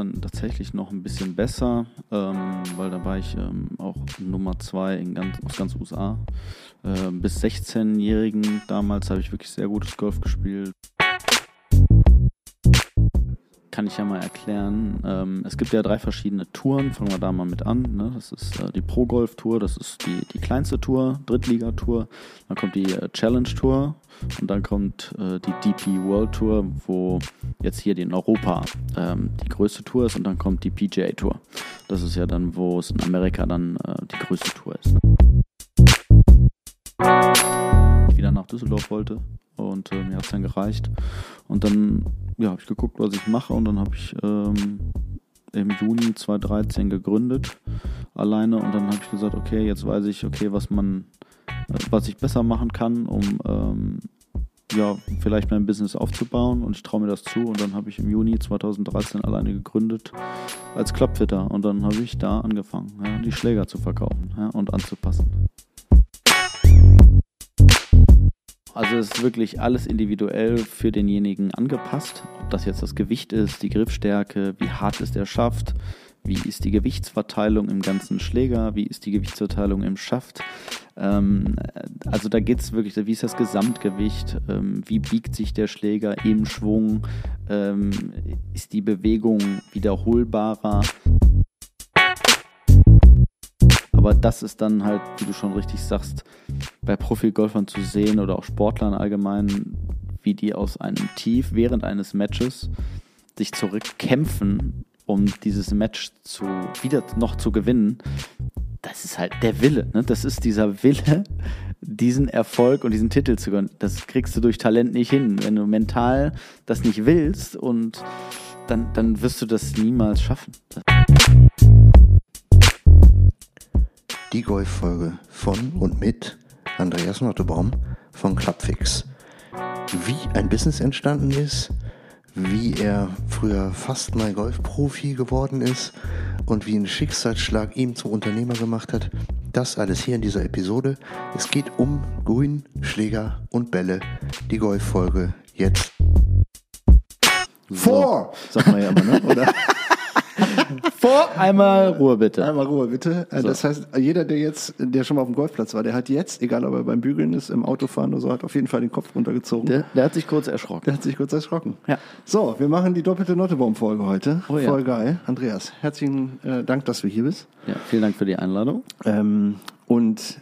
dann tatsächlich noch ein bisschen besser, ähm, weil da war ich ähm, auch Nummer zwei in ganz, aus ganz USA. Äh, bis 16-Jährigen damals habe ich wirklich sehr gutes Golf gespielt kann ich ja mal erklären. Ähm, es gibt ja drei verschiedene Touren. Fangen wir da mal mit an. Ne? Das ist äh, die Pro Golf Tour, das ist die, die kleinste Tour, Drittliga-Tour. Dann kommt die äh, Challenge Tour und dann kommt äh, die DP World Tour, wo jetzt hier in Europa ähm, die größte Tour ist und dann kommt die PGA Tour. Das ist ja dann, wo es in Amerika dann äh, die größte Tour ist. Ne? Ich wieder nach Düsseldorf wollte und äh, mir hat es dann gereicht. Und dann ja, habe ich geguckt, was ich mache. Und dann habe ich ähm, im Juni 2013 gegründet alleine. Und dann habe ich gesagt, okay, jetzt weiß ich, okay, was man, äh, was ich besser machen kann, um ähm, ja, vielleicht mein Business aufzubauen. Und ich traue mir das zu. Und dann habe ich im Juni 2013 alleine gegründet als Clubfitter. Und dann habe ich da angefangen, ja, die Schläger zu verkaufen ja, und anzupassen. Also es ist wirklich alles individuell für denjenigen angepasst. Ob das jetzt das Gewicht ist, die Griffstärke, wie hart ist der Schaft, wie ist die Gewichtsverteilung im ganzen Schläger, wie ist die Gewichtsverteilung im Schaft. Ähm, also da geht es wirklich, wie ist das Gesamtgewicht, ähm, wie biegt sich der Schläger im Schwung, ähm, ist die Bewegung wiederholbarer. Aber das ist dann halt, wie du schon richtig sagst, bei Profi-Golfern zu sehen oder auch Sportlern allgemein, wie die aus einem Tief während eines Matches sich zurückkämpfen, um dieses Match zu, wieder noch zu gewinnen. Das ist halt der Wille. Ne? Das ist dieser Wille, diesen Erfolg und diesen Titel zu gewinnen. Das kriegst du durch Talent nicht hin. Wenn du mental das nicht willst und dann, dann wirst du das niemals schaffen. Die Golffolge von und mit Andreas Nottebaum von Clubfix. Wie ein Business entstanden ist, wie er früher fast mal Golfprofi geworden ist und wie ein Schicksalsschlag ihm zum Unternehmer gemacht hat, das alles hier in dieser Episode. Es geht um Grün, Schläger und Bälle. Die Golffolge jetzt. Vor! So, sagt man ja immer, ne? Oder? Vor einmal Ruhe bitte. Einmal Ruhe bitte. Äh, so. Das heißt, jeder, der jetzt, der schon mal auf dem Golfplatz war, der hat jetzt, egal ob er beim Bügeln ist, im Autofahren oder so, hat auf jeden Fall den Kopf runtergezogen. Der, der hat sich kurz erschrocken. Der hat sich kurz erschrocken. Ja. So, wir machen die doppelte Nottebaum-Folge heute. Oh, ja. Voll geil. Andreas, herzlichen äh, Dank, dass du hier bist. Ja, vielen Dank für die Einladung. Ähm, und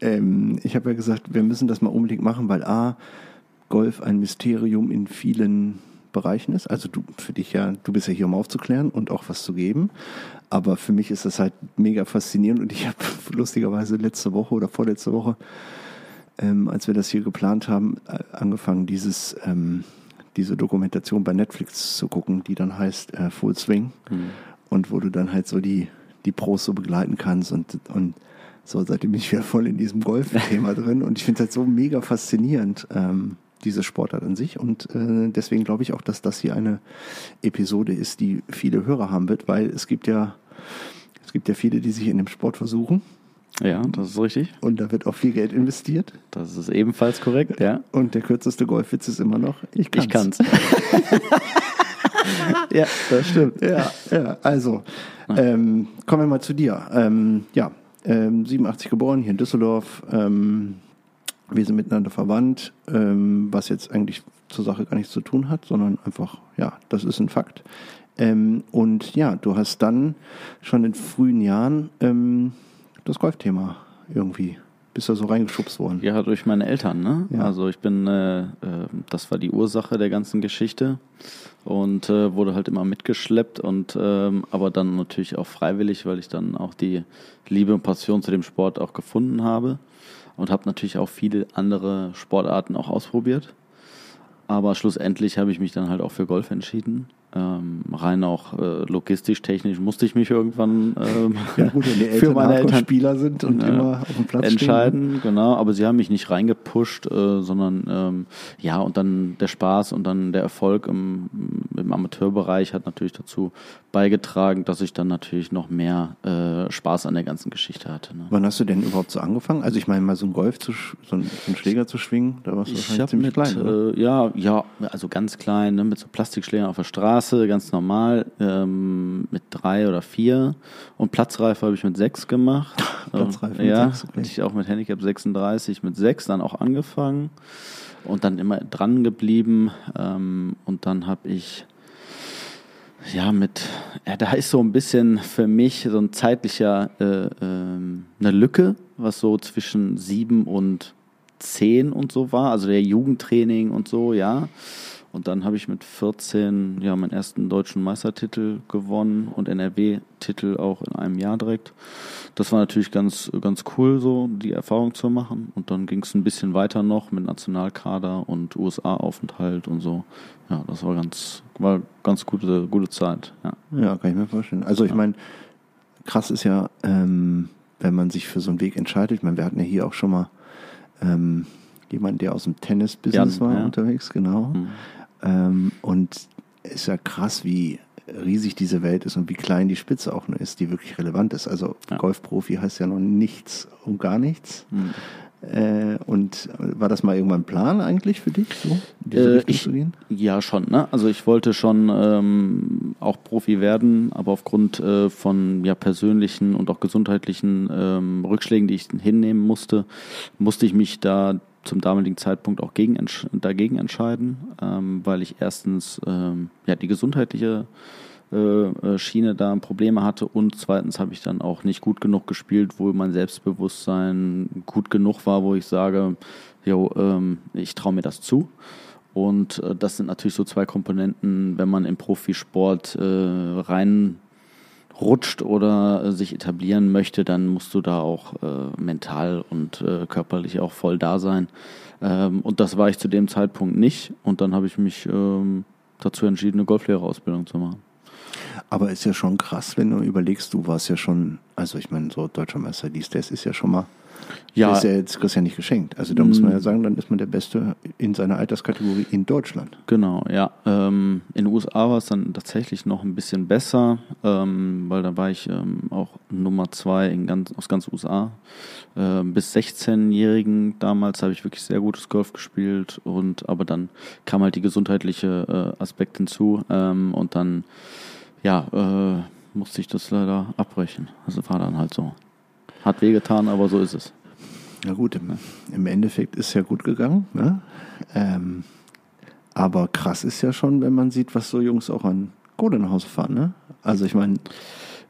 ähm, ich habe ja gesagt, wir müssen das mal unbedingt machen, weil A, Golf ein Mysterium in vielen Bereichen ist. Also du für dich ja, du bist ja hier, um aufzuklären und auch was zu geben. Aber für mich ist das halt mega faszinierend und ich habe lustigerweise letzte Woche oder vorletzte Woche, ähm, als wir das hier geplant haben, äh, angefangen, dieses, ähm, diese Dokumentation bei Netflix zu gucken, die dann heißt äh, Full Swing mhm. und wo du dann halt so die, die Pros so begleiten kannst und, und so, seitdem bin ich wieder voll in diesem Golf-Thema drin und ich finde es halt so mega faszinierend. Ähm, diese Sportart an sich. Und äh, deswegen glaube ich auch, dass das hier eine Episode ist, die viele Hörer haben wird, weil es gibt ja, es gibt ja viele, die sich in dem Sport versuchen. Ja, das ist richtig. Und da wird auch viel Geld investiert. Das ist ebenfalls korrekt, ja. Und der kürzeste Golfwitz ist immer noch, ich kann's. Ich kann's. ja, das stimmt. Ja, ja. also, ähm, kommen wir mal zu dir. Ähm, ja, ähm, 87 geboren, hier in Düsseldorf. Ähm, wir sind miteinander verwandt, ähm, was jetzt eigentlich zur Sache gar nichts zu tun hat, sondern einfach, ja, das ist ein Fakt. Ähm, und ja, du hast dann schon in frühen Jahren ähm, das Golfthema irgendwie bist du so reingeschubst worden? Ja, durch meine Eltern. Ne? Ja. Also ich bin, äh, äh, das war die Ursache der ganzen Geschichte und äh, wurde halt immer mitgeschleppt und ähm, aber dann natürlich auch freiwillig, weil ich dann auch die Liebe und Passion zu dem Sport auch gefunden habe und habe natürlich auch viele andere Sportarten auch ausprobiert. Aber schlussendlich habe ich mich dann halt auch für Golf entschieden. Ähm, rein auch äh, logistisch, technisch musste ich mich irgendwann ähm, ja, gut, wenn die Eltern für meine Eltern Spieler sind und äh, immer auf dem Platz entscheiden. Stehen. Genau, aber sie haben mich nicht reingepusht, äh, sondern ähm, ja und dann der Spaß und dann der Erfolg im, im Amateurbereich hat natürlich dazu beigetragen, dass ich dann natürlich noch mehr äh, Spaß an der ganzen Geschichte hatte. Ne? Wann hast du denn überhaupt so angefangen? Also ich meine mal so ein Golf zu so einen, so einen Schläger zu schwingen, da warst du Ich wahrscheinlich ziemlich mit, klein. Äh, ja, ja, also ganz klein, ne, mit so Plastikschlägern auf der Straße, ganz normal, ähm, mit drei oder vier. Und Platzreife habe ich mit sechs gemacht. Platzreife Ähm, mit ja, sechs, okay. ich auch mit Handicap 36 mit sechs dann auch angefangen und dann immer dran geblieben. Ähm, und dann habe ich ja, mit, ja, da ist so ein bisschen für mich so ein zeitlicher, äh, ähm, eine Lücke, was so zwischen sieben und zehn und so war, also der Jugendtraining und so, ja. Und dann habe ich mit 14 ja meinen ersten deutschen Meistertitel gewonnen und NRW-Titel auch in einem Jahr direkt. Das war natürlich ganz, ganz cool, so die Erfahrung zu machen. Und dann ging es ein bisschen weiter noch mit Nationalkader und USA-Aufenthalt und so. Ja, das war ganz, war ganz gute, gute Zeit. Ja. Ja, kann ich mir vorstellen. Also ich meine, krass ist ja, ähm, wenn man sich für so einen Weg entscheidet. Ich meine, wir hatten ja hier auch schon mal ähm, jemanden, der aus dem Tennis-Business war ja. unterwegs, genau. Mhm. Ähm, und ist ja krass, wie riesig diese Welt ist und wie klein die Spitze auch nur ist, die wirklich relevant ist. Also Ja. Golfprofi heißt ja noch nichts und gar nichts. Mhm. Äh, und war das mal irgendwann ein Plan eigentlich für dich, so in diese Äh, Richtung ich- zu gehen? Ja, schon. Ne? Also ich wollte schon ähm, auch Profi werden, aber aufgrund äh, von ja, persönlichen und auch gesundheitlichen ähm, Rückschlägen, die ich hinnehmen musste, musste ich mich da zum damaligen Zeitpunkt auch gegen, dagegen entscheiden, ähm, weil ich erstens ähm, ja, die gesundheitliche äh, äh, Schiene da Probleme hatte und zweitens habe ich dann auch nicht gut genug gespielt, wo mein Selbstbewusstsein gut genug war, wo ich sage, jo, ähm, ich traue mir das zu. Und äh, das sind natürlich so zwei Komponenten, wenn man im Profisport äh, rein rutscht oder äh, sich etablieren möchte, dann musst du da auch äh, mental und äh, körperlich auch voll da sein. Ähm, und das war ich zu dem Zeitpunkt nicht. Und dann habe ich mich ähm, dazu entschieden, eine Golflehrerausbildung zu machen. Aber ist ja schon krass, wenn du überlegst, du warst ja schon, also ich meine, so deutscher Meister dies, das ist ja schon mal, Ja, das ist ja jetzt kriegst ja nicht geschenkt. Also da muss man ja sagen, dann ist man der Beste in seiner Alterskategorie in Deutschland. Genau, ja. Ähm, in den USA war es dann tatsächlich noch ein bisschen besser, ähm, weil da war ich ähm, auch Nummer zwei in ganz, aus ganz USA. Ähm, bis 16-Jährigen damals habe ich wirklich sehr gutes Golf gespielt und aber dann kam halt die gesundheitliche äh, Aspekt hinzu ähm, und dann ja äh, musste ich das leider abbrechen. Also war dann halt so. Hat wehgetan, aber so ist es. Na gut, im, im Endeffekt ist ja gut gegangen. Ne? Ähm, aber krass ist ja schon, wenn man sieht, was so Jungs auch an Kohle nach Hause fahren. Ne? Also ich meine,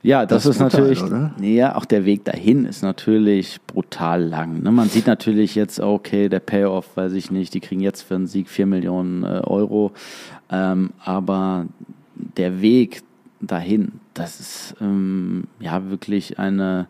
Ja, das, Das ist ist brutal, natürlich, oder? ja, auch der Weg dahin ist natürlich brutal lang. Ne? Man sieht natürlich jetzt, okay, der Payoff, weiß ich nicht, die kriegen jetzt für einen Sieg 4 Millionen äh, Euro, ähm, aber der Weg dahin, das ist ähm, ja wirklich eine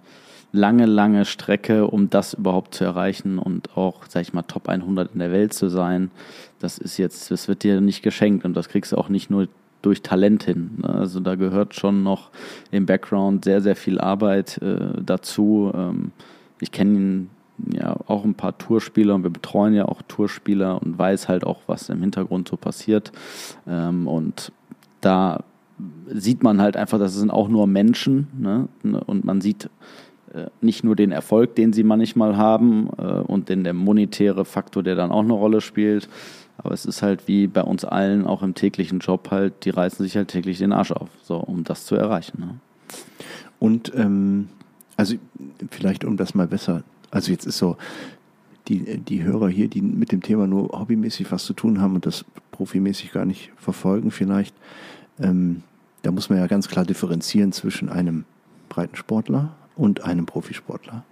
lange, lange Strecke, um das überhaupt zu erreichen und auch, sag ich mal, Top 100 in der Welt zu sein. Das ist jetzt, das wird dir nicht geschenkt und das kriegst du auch nicht nur durch Talent hin. ne? Also da gehört schon noch im Background sehr, sehr viel Arbeit äh, dazu. Ähm, ich kenne ja auch ein paar Tourspieler und wir betreuen ja auch Tourspieler und weiß halt auch, was im Hintergrund so passiert. Ähm, und da sieht man halt einfach, das sind auch nur Menschen ne? und man sieht nicht nur den Erfolg, den sie manchmal haben äh, und den der monetäre Faktor, der dann auch eine Rolle spielt. Aber es ist halt wie bei uns allen auch im täglichen Job halt, die reißen sich halt täglich den Arsch auf, so um das zu erreichen. Ne? Und ähm, also vielleicht um das mal besser, also jetzt ist so, die, die Hörer hier, die mit dem Thema nur hobbymäßig was zu tun haben und das profimäßig gar nicht verfolgen vielleicht, ähm, da muss man ja ganz klar differenzieren zwischen einem Breitensportler und einem Profisportler.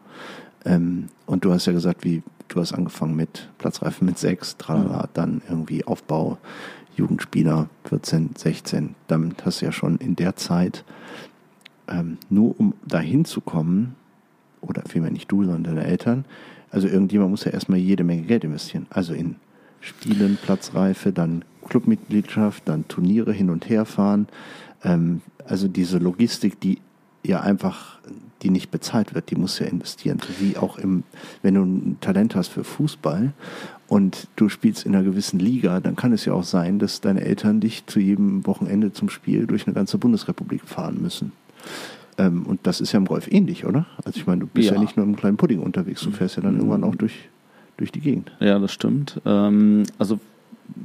Ähm, und du hast ja gesagt, wie du hast angefangen mit Platzreifen mit sechs, tralala, dann irgendwie Aufbau, Jugendspieler 14, 16. Damit hast du ja schon in der Zeit ähm, nur um dahin zu kommen, oder vielmehr nicht du, sondern deine Eltern, also irgendjemand muss ja erstmal jede Menge Geld investieren. Also in Spielen, Platzreife, dann Clubmitgliedschaft, dann Turniere hin und her fahren. Ähm, also diese Logistik, die ja einfach, die nicht bezahlt wird, die muss ja investieren. Wie auch im, wenn du ein Talent hast für Fußball und du spielst in einer gewissen Liga, dann kann es ja auch sein, dass deine Eltern dich zu jedem Wochenende zum Spiel durch eine ganze Bundesrepublik fahren müssen. Ähm, und das ist ja im Golf ähnlich, oder? Also ich meine, du bist ja, Ja. nicht nur im kleinen Pudding unterwegs, du fährst ja dann irgendwann auch durch, durch die Gegend. Ja, das stimmt. Ähm, also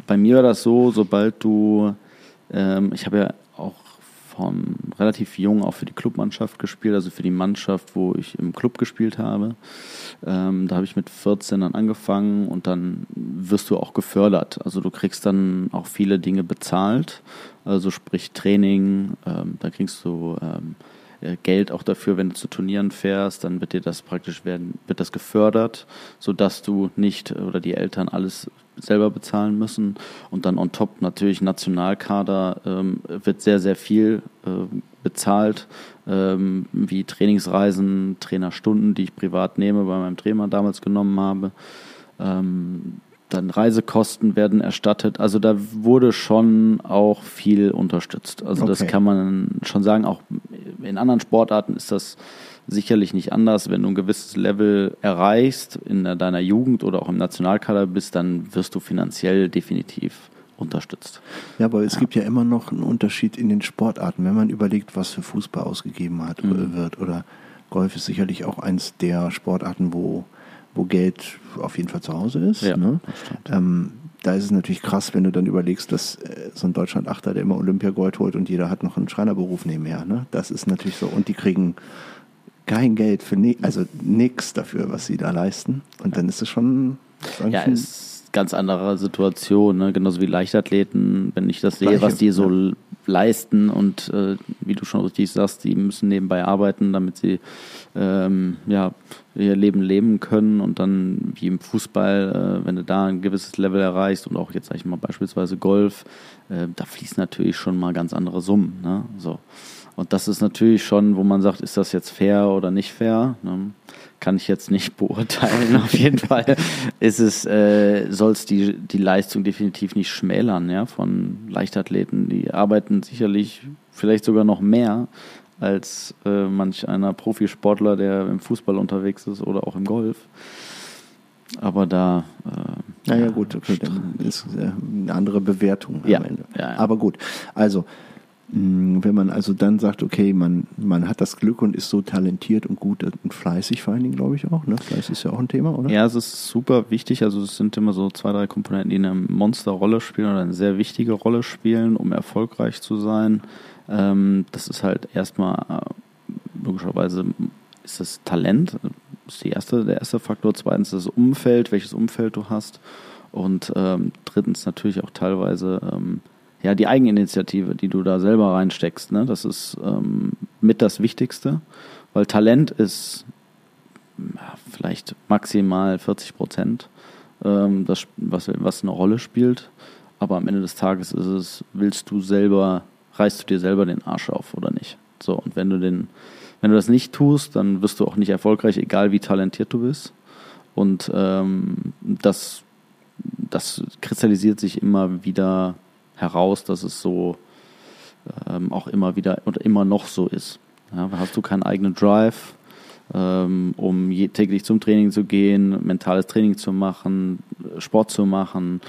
bei mir war das so, sobald du, ähm, ich habe ja von relativ jung auch für die Clubmannschaft gespielt, also für die Mannschaft, wo ich im Club gespielt habe. Ähm, da habe ich mit 14 dann angefangen und dann wirst du auch gefördert. Also du kriegst dann auch viele Dinge bezahlt, also sprich Training, ähm, da kriegst du ähm, äh, Geld auch dafür, wenn du zu Turnieren fährst, dann wird dir das praktisch werden, wird das gefördert, sodass du nicht äh, oder die Eltern alles selber bezahlen müssen. Und dann on top natürlich Nationalkader ähm, wird sehr, sehr viel ähm, bezahlt, ähm, wie Trainingsreisen, Trainerstunden, die ich privat nehme, bei meinem Trainer damals genommen habe. Ähm, dann Reisekosten werden erstattet. Also da wurde schon auch viel unterstützt. Also das Okay. kann man schon sagen. Auch in anderen Sportarten ist das sicherlich nicht anders. Wenn du ein gewisses Level erreichst in deiner Jugend oder auch im Nationalkader bist, dann wirst du finanziell definitiv unterstützt. Ja, aber es gibt ja immer noch einen Unterschied in den Sportarten, wenn man überlegt, was für Fußball ausgegeben hat Mhm. wird. Oder Golf ist sicherlich auch eins der Sportarten, wo, wo Geld auf jeden Fall zu Hause ist. Ja, ne? ähm, da ist es natürlich krass, wenn du dann überlegst, dass äh, so ein Deutschland-Achter, der immer Olympiagold holt und jeder hat noch einen Schreinerberuf nebenher. Ne? Das ist natürlich so. Und die kriegen kein Geld für ni also nichts dafür, was sie da leisten. Und dann ist es schon. Ja, ist ganz andere Situation, ne? genauso wie Leichtathleten, wenn ich das sehe, Gleiche, was die so ja. leisten und äh, wie du schon richtig sagst, die müssen nebenbei arbeiten, damit sie ähm, ja, ihr Leben leben können und dann wie im Fußball, äh, wenn du da ein gewisses Level erreichst und auch jetzt sag ich mal beispielsweise Golf, äh, da fließen natürlich schon mal ganz andere Summen. Ne? So. Und das ist natürlich schon, wo man sagt, ist das jetzt fair oder nicht fair? Ne? Kann ich jetzt nicht beurteilen. Auf jeden Fall ist es, äh, soll es die, die Leistung definitiv nicht schmälern, ja, von Leichtathleten. Die arbeiten sicherlich vielleicht sogar noch mehr als äh, manch einer Profisportler, der im Fußball unterwegs ist oder auch im Golf. Aber da. Äh, Naja, gut, okay, dann ist äh, eine andere Bewertung Ja, am Ende. ja, ja. Aber gut, also, wenn man also dann sagt, okay, man, man hat das Glück und ist so talentiert und gut und fleißig vor allen Dingen, glaube ich auch. Ne? Fleiß ist ja auch ein Thema, oder? Ja, es ist super wichtig. Also es sind immer so zwei, drei Komponenten, die eine Monsterrolle spielen oder eine sehr wichtige Rolle spielen, um erfolgreich zu sein. Ähm, das ist halt erstmal äh, logischerweise ist das Talent, ist die erste, der erste Faktor. Zweitens das Umfeld, welches Umfeld du hast. Und ähm, drittens natürlich auch teilweise ähm, ja die Eigeninitiative, die du da selber reinsteckst. Ne? Das ist ähm, mit das Wichtigste, weil Talent ist ja, vielleicht maximal 40 Prozent, ähm, das, was, was eine Rolle spielt. Aber am Ende des Tages ist es, willst du selber, reißt du dir selber den Arsch auf oder nicht? So, und wenn du den, wenn du das nicht tust, dann wirst du auch nicht erfolgreich, egal wie talentiert du bist. Und ähm, das, das kristallisiert sich immer wieder heraus, dass es so ähm, auch immer wieder und immer noch so ist. Ja, hast du keinen eigenen Drive, ähm, um je, täglich zum Training zu gehen, mentales Training zu machen, Sport zu machen.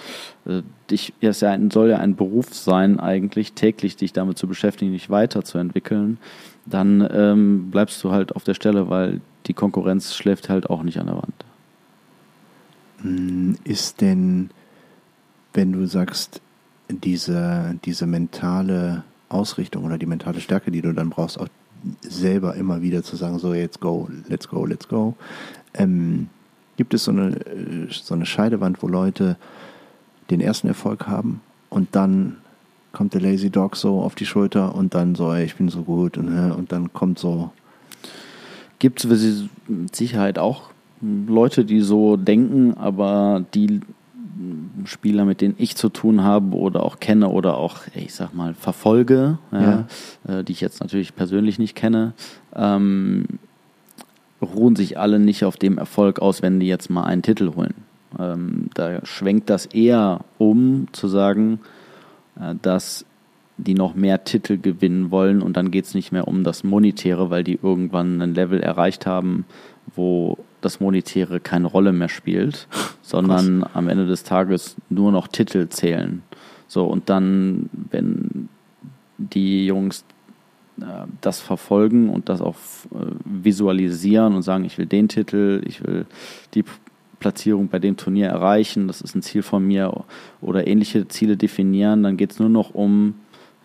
Äh, dich, es ja ein, soll ja ein Beruf sein, eigentlich täglich dich damit zu beschäftigen, dich weiterzuentwickeln. Dann ähm, bleibst du halt auf der Stelle, weil die Konkurrenz schläft halt auch nicht an der Wand. Mh, Ist denn, wenn du sagst, diese, diese mentale Ausrichtung oder die mentale Stärke, die du dann brauchst, auch selber immer wieder zu sagen, so jetzt go, let's go, let's go, ähm, gibt es so eine, äh, so eine Scheidewand, wo Leute den ersten Erfolg haben und dann kommt der Lazy Dog so auf die Schulter und dann so, ey, ich bin so gut und, äh, und dann kommt so, Gibt es mit Sicherheit auch Leute, die so denken, aber die Spieler, mit denen ich zu tun habe oder auch kenne oder auch, ich sag mal, verfolge, ja, Äh, die ich jetzt natürlich persönlich nicht kenne, ähm, ruhen sich alle nicht auf dem Erfolg aus, wenn die jetzt mal einen Titel holen. Ähm, da schwenkt das eher um, zu sagen, äh, dass die noch mehr Titel gewinnen wollen und dann geht es nicht mehr um das Monetäre, weil die irgendwann ein Level erreicht haben, wo das Monetäre keine Rolle mehr spielt, sondern Krass. am Ende des Tages nur noch Titel zählen. So, und dann, wenn die Jungs äh, das verfolgen und das auch äh, visualisieren und sagen, ich will den Titel, ich will die Platzierung bei dem Turnier erreichen, das ist ein Ziel von mir oder ähnliche Ziele definieren, dann geht es nur noch um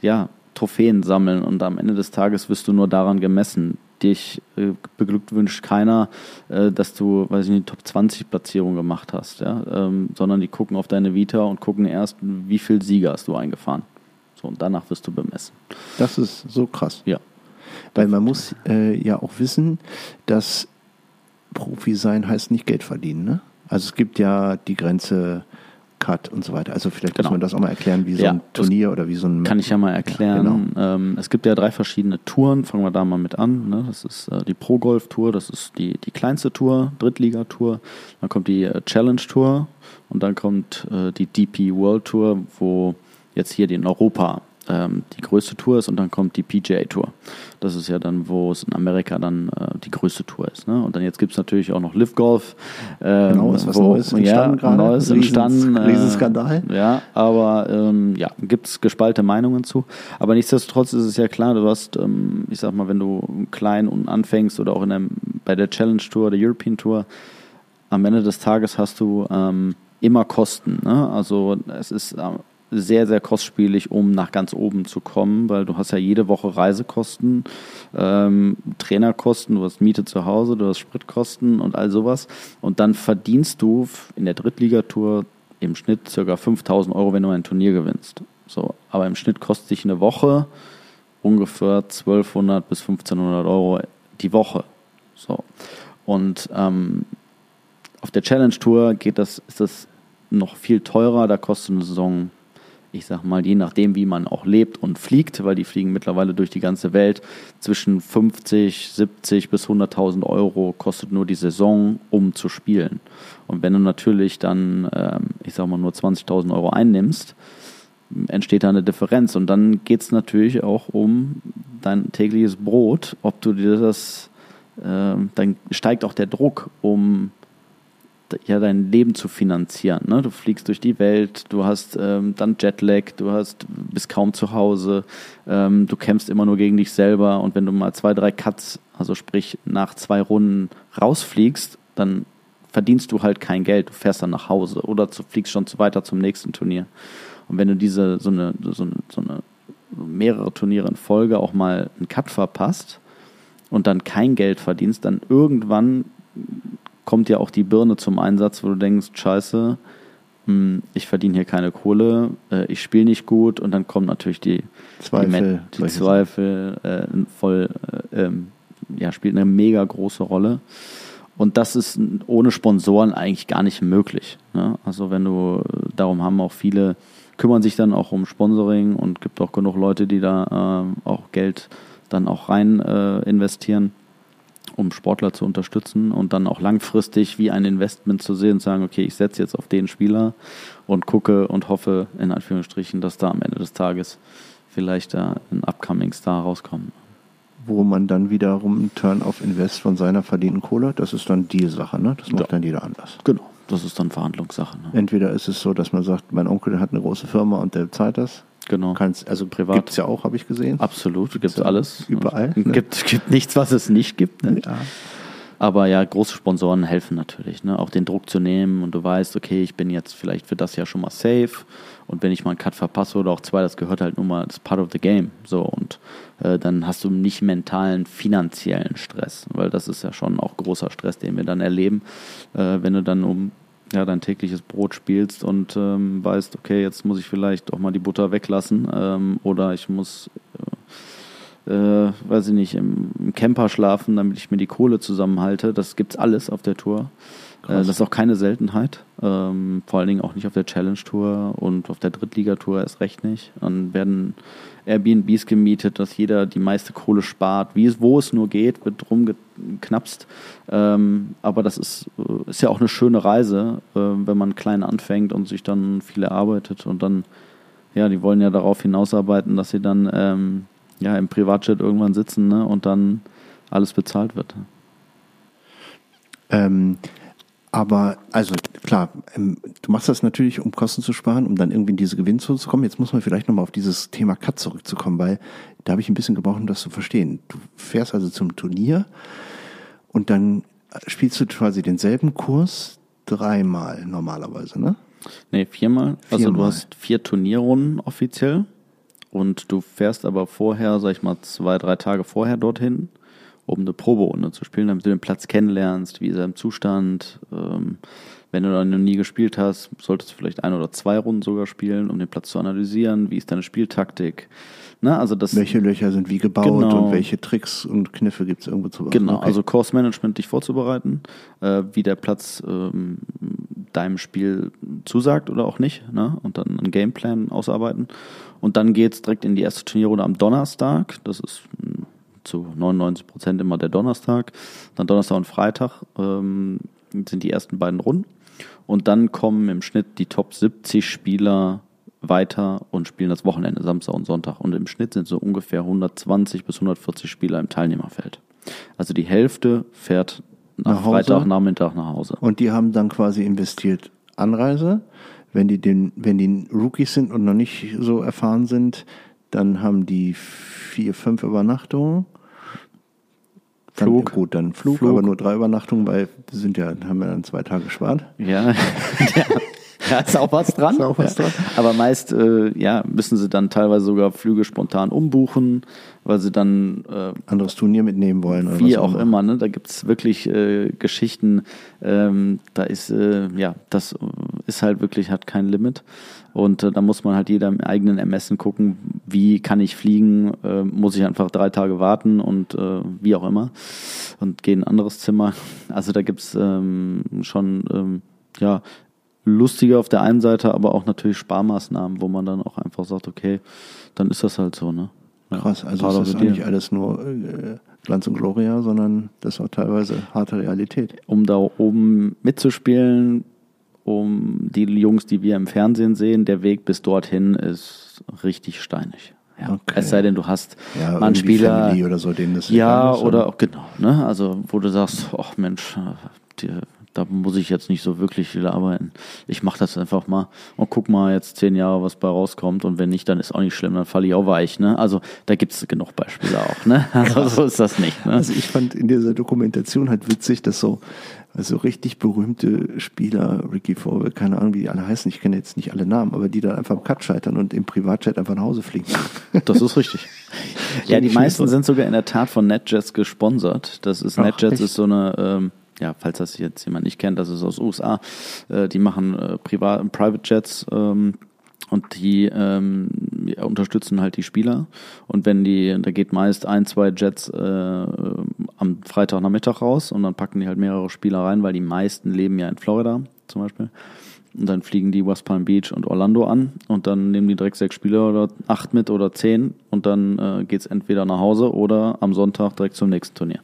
ja, Trophäen sammeln und am Ende des Tages wirst du nur daran gemessen. Dich äh, beglückwünscht keiner, äh, dass du, weiß ich nicht, Top 20 Platzierung gemacht hast, ja? Ähm, sondern die gucken auf deine Vita und gucken erst, wie viel Sieger hast du eingefahren. So, und danach wirst du bemessen. Das ist so krass. Ja. Weil man muss äh, ja auch wissen, dass Profi sein heißt nicht Geld verdienen, ne? Also es gibt ja die Grenze Cut und so weiter. Also vielleicht genau. muss man das auch mal erklären, wie so ja, ein Turnier oder wie so ein... Kann ich ja mal erklären. Ja, genau. ähm, es gibt ja drei verschiedene Touren, fangen wir da mal mit an. Ne? Das ist äh, die Pro Golf Tour, das ist die, die kleinste Tour, Drittliga-Tour. Dann kommt die äh, Challenge Tour und dann kommt äh, die DP World Tour, wo jetzt hier die in Europa ähm, die größte Tour ist und dann kommt die PGA Tour. Das ist ja dann, wo es in Amerika dann äh, die größte Tour ist. Ne? Und dann jetzt gibt es natürlich auch noch Live Golf. Ähm, genau, ist was wo, Neues entstanden ja. Neues Riesens, entstanden. Äh, Riesenskandal. Ja, aber ähm, ja, gibt es gespalte Meinungen zu. Aber nichtsdestotrotz ist es ja klar, du hast, ähm, ich sag mal, wenn du klein und anfängst oder auch in einem, bei der Challenge Tour, der European Tour, am Ende des Tages hast du ähm, immer Kosten. Ne? Also es ist äh, sehr, sehr kostspielig, um nach ganz oben zu kommen, weil du hast ja jede Woche Reisekosten, ähm, Trainerkosten, du hast Miete zu Hause, du hast Spritkosten und all sowas. Und dann verdienst du in der Drittligatour im Schnitt ca. 5000 Euro, wenn du ein Turnier gewinnst. So, aber im Schnitt kostet sich eine Woche ungefähr 1200 bis 1500 Euro die Woche. So. Und ähm, auf der Challenge Tour geht das, ist das noch viel teurer. Da kostet eine Saison ich sag mal, je nachdem, wie man auch lebt und fliegt, weil die fliegen mittlerweile durch die ganze Welt, zwischen 50, 70 bis 100.000 Euro kostet nur die Saison, um zu spielen. Und wenn du natürlich dann, ähm, ich sag mal, nur 20.000 Euro einnimmst, entsteht da eine Differenz. Und dann geht es natürlich auch um dein tägliches Brot, ob du dir das, äh, dann steigt auch der Druck, um ja dein Leben zu finanzieren. Ne? Du fliegst durch die Welt, du hast ähm, dann Jetlag, du hast bist kaum zu Hause, ähm, du kämpfst immer nur gegen dich selber und wenn du mal zwei, drei Cuts, also sprich nach zwei Runden rausfliegst, dann verdienst du halt kein Geld, du fährst dann nach Hause oder du fliegst schon weiter zum nächsten Turnier. Und wenn du diese so eine, so eine, so eine mehrere Turniere in Folge auch mal einen Cut verpasst und dann kein Geld verdienst, dann irgendwann kommt ja auch die Birne zum Einsatz, wo du denkst, scheiße, hm, ich verdiene hier keine Kohle, äh, ich spiele nicht gut und dann kommen natürlich die Zweifel, die, die Zweifel äh, voll, äh, ähm, ja, spielt eine mega große Rolle. Und das ist ohne Sponsoren eigentlich gar nicht möglich. Ne? Also wenn du, darum haben auch viele, kümmern sich dann auch um Sponsoring und gibt auch genug Leute, die da äh, auch Geld dann auch rein äh, investieren um Sportler zu unterstützen und dann auch langfristig wie ein Investment zu sehen und sagen, okay, ich setze jetzt auf den Spieler und gucke und hoffe, in Anführungsstrichen, dass da am Ende des Tages vielleicht da ein Upcoming Star rauskommt. Wo man dann wiederum einen Turn of Invest von seiner verdienten Kohle, das ist dann die Sache, ne? Das macht ja. dann jeder anders. Genau, das ist dann Verhandlungssache. Ne? Entweder ist es so, dass man sagt, mein Onkel hat eine große Firma und der zahlt das, Genau. Kannst, also privat. Gibt es ja auch, habe ich gesehen. Absolut, gibt es ja alles. Überall. Ne? Gibt, gibt nichts, was es nicht gibt. Ne? Ja. Aber ja, große Sponsoren helfen natürlich, ne? auch den Druck zu nehmen und du weißt, okay, ich bin jetzt vielleicht für das Jahr schon mal safe und wenn ich mal einen Cut verpasse oder auch zwei, das gehört halt nur mal, das ist part of the game. So und äh, dann hast du nicht mentalen, finanziellen Stress, weil das ist ja schon auch großer Stress, den wir dann erleben, äh, wenn du dann um ja, dein tägliches Brot spielst und ähm, weißt, okay, jetzt muss ich vielleicht auch mal die Butter weglassen ähm, oder ich muss, äh, äh, weiß ich nicht, im, im, Camper schlafen, damit ich mir die Kohle zusammenhalte. Das gibt's alles auf der Tour. Äh, das ist auch keine Seltenheit. Ähm, vor allen Dingen auch nicht auf der Challenge Tour und auf der Drittligatour erst recht nicht. Dann werden Airbnbs gemietet, dass jeder die meiste Kohle spart. Wie es, wo es nur geht, wird rumgeknapst. Ähm, aber das ist, äh, ist ja auch eine schöne Reise, äh, wenn man klein anfängt und sich dann viel erarbeitet und dann, ja, die wollen ja darauf hinausarbeiten, dass sie dann ähm, ja im Privatjet irgendwann sitzen ne, und dann alles bezahlt wird. Ähm, aber, also klar, ähm, du machst das natürlich, um Kosten zu sparen, um dann irgendwie in diese Gewinnzone zu kommen. Jetzt muss man vielleicht nochmal auf dieses Thema Cut zurückzukommen, weil da habe ich ein bisschen gebraucht, um das zu verstehen. Du fährst also zum Turnier und dann spielst du quasi denselben Kurs dreimal normalerweise, ne? Nee, viermal. Also du Viermal. hast vier Turnierrunden offiziell und du fährst aber vorher, sag ich mal, zwei, drei Tage vorher dorthin, um eine Proberunde zu spielen, damit du den Platz kennenlernst, wie ist er im Zustand. Ähm, wenn du dann noch nie gespielt hast, solltest du vielleicht ein oder zwei Runden sogar spielen, um den Platz zu analysieren. Wie ist deine Spieltaktik? Na, also das Welche Löcher sind wie gebaut Genau. und welche Tricks und Kniffe gibt es irgendwo zu beachten? Genau, Okay. also Course Management dich vorzubereiten, äh, wie der Platz ähm, deinem Spiel zusagt oder auch nicht, ne? Und dann einen Gameplan ausarbeiten. Und dann geht's direkt in die erste Turnierrunde am Donnerstag. Das ist mh, zu 99 Prozent immer der Donnerstag. Dann Donnerstag und Freitag ähm, sind die ersten beiden Runden. Und dann kommen im Schnitt die Top 70 Spieler weiter und spielen das Wochenende, Samstag und Sonntag. Und im Schnitt sind so ungefähr 120 bis 140 Spieler im Teilnehmerfeld. Also die Hälfte fährt nach, Nach Hause? Freitagnachmittag nach Hause. Und die haben dann quasi investiert Anreise. Wenn die den, wenn die Rookies sind und noch nicht so erfahren sind, dann haben die vier, fünf Übernachtungen. Dann, Flug. Gut, dann Flug, Flug. aber nur drei Übernachtungen, weil wir sind ja, haben wir dann zwei Tage gespart. Ja, ja. Da ist auch was dran. Ist auch was ja. dran. Aber meist äh, ja, müssen sie dann teilweise sogar Flüge spontan umbuchen, weil sie dann äh, Anderes Turnier mitnehmen wollen oder wie auch immer. Ne? Da gibt's wirklich äh, Geschichten, ähm, da ist, äh, ja, das ist halt wirklich, hat kein Limit. Und äh, da muss man halt jeder im eigenen Ermessen gucken, wie kann ich fliegen, äh, muss ich einfach drei Tage warten und äh, wie auch immer und gehe in ein anderes Zimmer. Also da gibt's ähm, schon, ähm, ja, lustige auf der einen Seite, aber auch natürlich Sparmaßnahmen, wo man dann auch einfach sagt, okay, dann ist das halt so, ne? Ja, Krass, also ist das deal. eigentlich alles nur äh, Glanz und Gloria, sondern das ist auch teilweise harte Realität. um da oben mitzuspielen, um die Jungs, die wir im Fernsehen sehen, der Weg bis dorthin ist richtig steinig. Ja. Okay. Es sei denn, du hast Ja, mal einen Spieler, Family oder so, denen das ja, oder auch genau, ne? Also wo du sagst, ach Mensch, die, da muss ich jetzt nicht so wirklich viel arbeiten. Ich mache das einfach mal und guck mal jetzt zehn Jahre, was bei rauskommt und wenn nicht, dann ist auch nicht schlimm, dann falle ich auch weich, ne? Also da gibt's genug Beispiele auch, ne? Also so ist das nicht, ne? Also ich fand in dieser Dokumentation halt witzig, dass so also richtig berühmte Spieler, Ricky Fowler, keine Ahnung, wie die alle heißen, ich kenne jetzt nicht alle Namen, aber die dann einfach im Cut scheitern und im Privatjet einfach nach Hause fliegen. Das ist richtig. ja, die meisten sind sogar in der Tat von NetJets gesponsert. Das ist Ach, NetJets echt? ist so eine, ähm, ja, falls das jetzt jemand nicht kennt, das ist aus USA. Äh, die machen äh, Privat, Private Jets ähm, und die ähm, ja, unterstützen halt die Spieler. Und wenn die, da geht meist ein, zwei Jets äh, am Freitagnachmittag raus und dann packen die halt mehrere Spieler rein, weil die meisten leben ja in Florida zum Beispiel. Und dann fliegen die West Palm Beach und Orlando an und dann nehmen die direkt sechs Spieler oder acht mit oder zehn und dann äh, geht's entweder nach Hause oder am Sonntag direkt zum nächsten Turnier.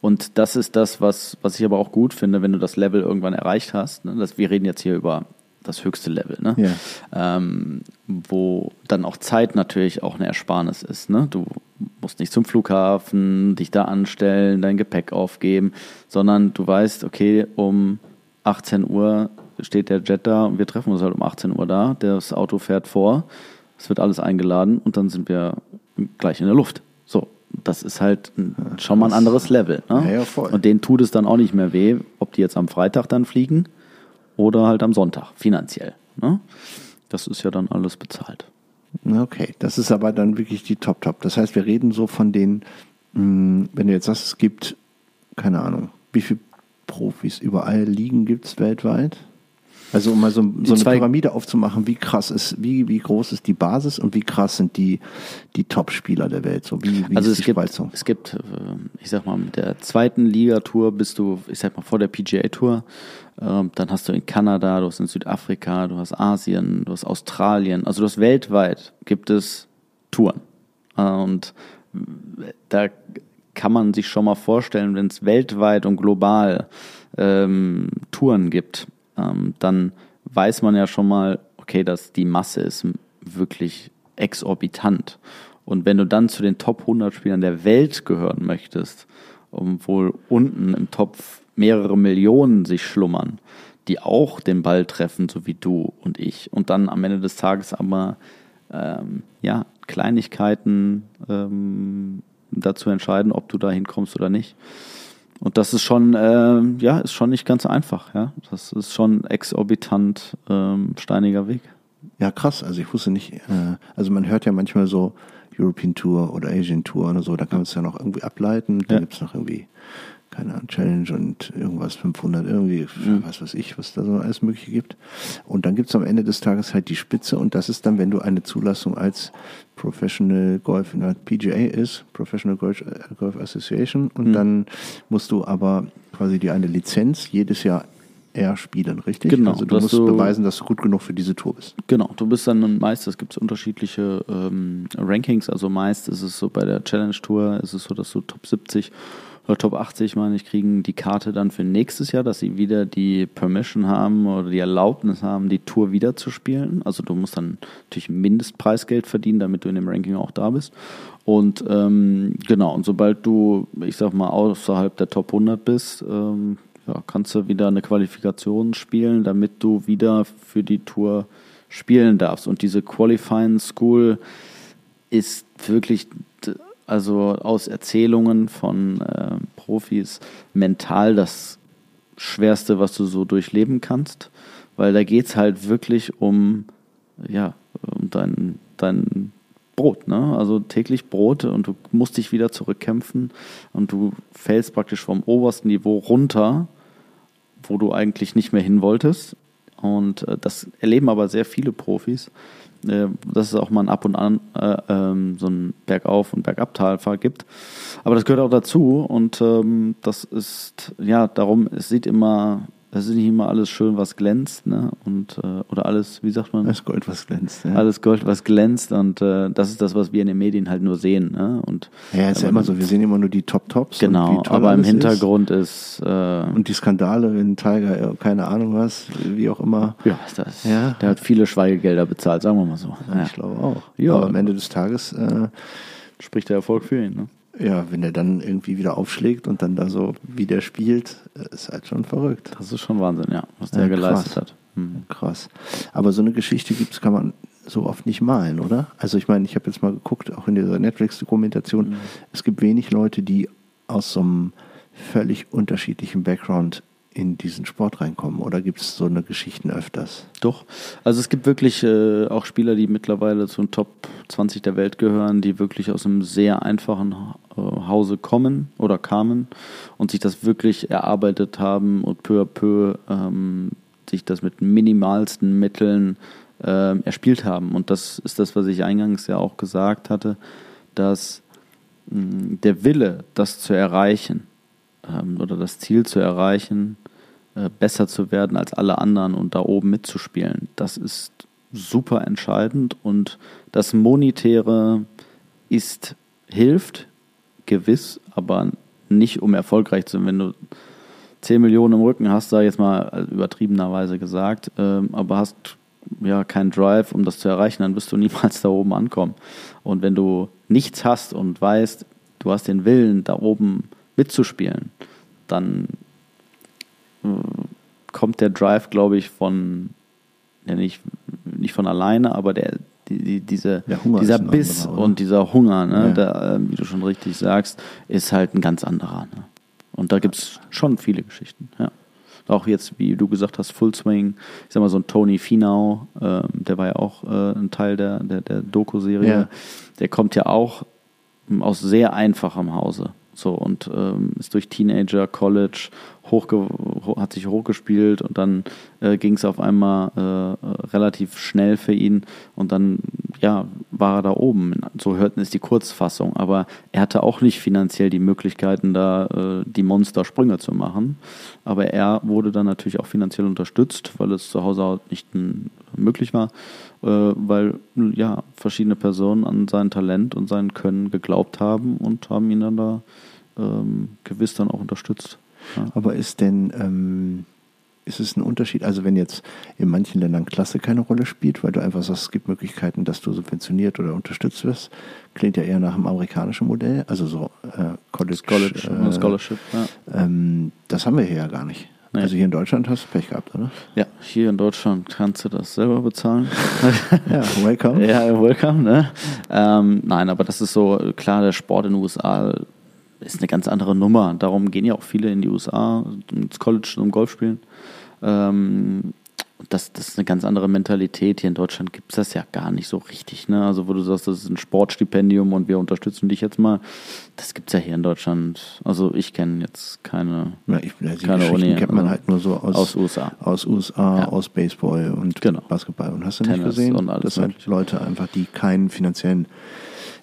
Und das ist das, was, was ich aber auch gut finde, wenn du das Level irgendwann erreicht hast. Ne? Das, wir reden jetzt hier über das höchste Level, ne? Ja. ähm, wo dann auch Zeit natürlich auch eine Ersparnis ist. Ne? Du musst nicht zum Flughafen, dich da anstellen, dein Gepäck aufgeben, sondern du weißt, okay, um 18 Uhr steht der Jet da und wir treffen uns halt um 18 Uhr da. Das Auto fährt vor, es wird alles eingeladen und dann sind wir gleich in der Luft. So, das ist halt schon mal ein anderes Level. Ne? Ja, ja, voll. Und denen tut es dann auch nicht mehr weh, ob die jetzt am Freitag dann fliegen oder halt am Sonntag, finanziell. Ne? Das ist ja dann alles bezahlt. Okay, das ist aber dann wirklich die Top-Top. Das heißt, wir reden so von den, mh, wenn du jetzt sagst, es gibt, keine Ahnung, wie viele Profis überall liegen gibt es weltweit? Also um mal so, so eine Pyramide aufzumachen, wie krass ist, wie, wie groß ist die Basis und wie krass sind die, die Top-Spieler der Welt? So wie, wie also ist es die gibt, Spreizung? es gibt, äh, ich sag mal, mit der zweiten Liga-Tour bist du, ich sag mal, vor der PGA-Tour. Ähm, dann hast du in Kanada, du hast in Südafrika, du hast Asien, du hast Australien. Also du hast weltweit gibt es Touren. Äh, Und da kann man sich schon mal vorstellen, wenn es weltweit und global ähm, Touren gibt, ähm, dann weiß man ja schon mal, okay, dass die Masse ist wirklich exorbitant. Und wenn du dann zu den Top 100 Spielern der Welt gehören möchtest, um wohl unten im Topf mehrere Millionen sich schlummern, die auch den Ball treffen, so wie du und ich. Und dann am Ende des Tages aber ähm, ja, Kleinigkeiten ähm, dazu entscheiden, ob du da hinkommst oder nicht. Und das ist schon, äh, ja, ist schon nicht ganz einfach, ja. Das ist schon exorbitant ähm, steiniger Weg. Ja, krass. Also ich wusste nicht, äh, also man hört ja manchmal so European Tour oder Asian Tour oder so, da kann man es ja noch irgendwie ableiten. Da Ja. gibt es noch irgendwie, keine Ahnung, Challenge und irgendwas 500, irgendwie, Mhm. was weiß ich, was da so alles Mögliche gibt. Und dann gibt es am Ende des Tages halt die Spitze und das ist dann, wenn du eine Zulassung als Professional Golf in der PGA ist, Professional Golf, äh, Golf Association und Mhm. dann musst du aber quasi dir eine Lizenz jedes Jahr eher spielen, richtig? Genau, Also du musst du- beweisen, dass du gut genug für diese Tour bist. Genau, du bist dann meist, es gibt unterschiedliche ähm, Rankings, also meist ist es so bei der Challenge Tour, ist es so, dass du Top 70 oder Top 80, meine ich, kriegen die Karte dann für nächstes Jahr, dass sie wieder die Permission haben oder die Erlaubnis haben, die Tour wieder zu spielen. Also du musst dann natürlich Mindestpreisgeld verdienen, damit du in dem Ranking auch da bist. Und ähm, genau, und sobald du, ich sag mal, außerhalb der Top 100 bist, ähm, ja, kannst du wieder eine Qualifikation spielen, damit du wieder für die Tour spielen darfst. Und diese Qualifying School ist wirklich, also aus Erzählungen von äh, Profis, mental das Schwerste, was du so durchleben kannst. Weil da geht es halt wirklich um, ja, um dein, dein Brot, ne? Also täglich Brot und du musst dich wieder zurückkämpfen und du fällst praktisch vom obersten Niveau runter, wo du eigentlich nicht mehr hin wolltest. Und äh, das erleben aber sehr viele Profis, dass es auch mal ein Ab und An äh, ähm, so ein Bergauf- und Bergabtalfahrt gibt. Aber das gehört auch dazu und ähm, das ist, ja, darum, es sieht immer, es ist nicht immer alles schön, was glänzt, ne? Und, äh, oder alles, wie sagt man? Das Gold, was glänzt. Ja. Alles Gold, was glänzt und äh, das ist das, was wir in den Medien halt nur sehen. Ne? Und Ja, ist ja immer so. Wir sehen immer nur die Top-Tops. genau, aber im alles Hintergrund ist, äh, Ist. Und die Skandale, wenn Tiger, äh, keine Ahnung was, wie auch immer. ja, das, Ja. der hat viele Schweigegelder bezahlt, sagen wir mal so. Ja, Ja. Ich glaube auch. Ja. Aber am Ende des Tages, äh, Spricht der Erfolg für ihn. Ne? Ja, wenn er dann irgendwie wieder aufschlägt und dann da so wieder spielt, äh, ist halt schon verrückt. Das ist schon Wahnsinn, ja, was der Ja, geleistet hat. Mhm. Krass. Aber so eine Geschichte gibt's, kann man so oft nicht malen, oder? Also ich meine, ich habe jetzt mal geguckt, auch in dieser Netflix-Dokumentation, es gibt wenig Leute, die aus so einem völlig unterschiedlichen Background in diesen Sport reinkommen. Oder gibt es so eine Geschichten öfters? Doch. Also es gibt wirklich äh, auch Spieler, die mittlerweile zum Top 20 der Welt gehören, die wirklich aus einem sehr einfachen äh, Hause kommen oder kamen und sich das wirklich erarbeitet haben und peu à peu ähm, sich das mit minimalsten Mitteln ähm, erspielt haben. Und das ist das, was ich eingangs ja auch gesagt hatte, dass mh, der Wille, das zu erreichen ähm, oder das Ziel zu erreichen, äh, besser zu werden als alle anderen und da oben mitzuspielen, das ist super entscheidend und das Monetäre ist, hilft, gewiss, aber nicht um erfolgreich zu sein. Wenn du 10 Millionen im Rücken hast, da jetzt mal übertriebenerweise gesagt, ähm, aber hast ja keinen Drive, um das zu erreichen, dann wirst du niemals da oben ankommen. Und wenn du nichts hast und weißt, du hast den Willen, da oben mitzuspielen, dann äh, kommt der Drive, glaube ich, von ja nicht, nicht von alleine, aber der, die, die, diese, dieser Biss anderer, und dieser Hunger, ne, Ja. der, äh, wie du schon richtig sagst, ist halt ein ganz anderer. Ne? Und da gibt es schon viele Geschichten, ja. Auch jetzt, wie du gesagt hast, Full Swing, ich sag mal so ein Tony Finau, ähm, der war ja auch äh, ein Teil der, der, der Doku-Serie. Ja. Der kommt ja auch ähm, aus sehr einfachem Hause. So und ähm, ist durch Teenager, College hochge ho- hat sich hochgespielt und dann äh, ging es auf einmal äh, relativ schnell für ihn und dann ja war er da oben. So hörten ist die Kurzfassung, aber er hatte auch nicht finanziell die Möglichkeiten, da äh, die Monstersprünge zu machen. Aber er wurde dann natürlich auch finanziell unterstützt, weil es zu Hause nicht m, möglich war, äh, weil ja verschiedene Personen an sein Talent und sein Können geglaubt haben und haben ihn dann da ähm, gewiss dann auch unterstützt. Ja. Aber ist denn, ähm, ist es ein Unterschied? Also wenn jetzt in manchen Ländern Klasse keine Rolle spielt, weil du einfach sagst, es gibt Möglichkeiten, dass du subventioniert oder unterstützt wirst, klingt ja eher nach einem amerikanischen Modell, also so äh, College, College äh, Scholarship. Ja. Ähm, das haben wir hier ja gar nicht. Nee. Also hier in Deutschland hast du Pech gehabt, oder? Ja, hier in Deutschland kannst du das selber bezahlen. ja, welcome. Ja, welcome. Ne? Ähm, nein, aber das ist so, klar, der Sport in den USA ist eine ganz andere Nummer. Darum gehen ja auch viele in die USA ins College zum Golf spielen. Ähm, das, das ist eine ganz andere Mentalität. Hier in Deutschland gibt es das ja gar nicht so richtig. Ne? Also, wo du sagst, das ist ein Sportstipendium und wir unterstützen dich jetzt mal. Das gibt es ja hier in Deutschland. Also, ich kenne jetzt keine, ja, ich, also keine Uni. kennt man also halt nur so aus, aus USA. Aus USA, ja. aus Baseball und genau. Basketball. Und hast du Tennis nicht gesehen? Und alles das sind halt Leute einfach, die keinen finanziellen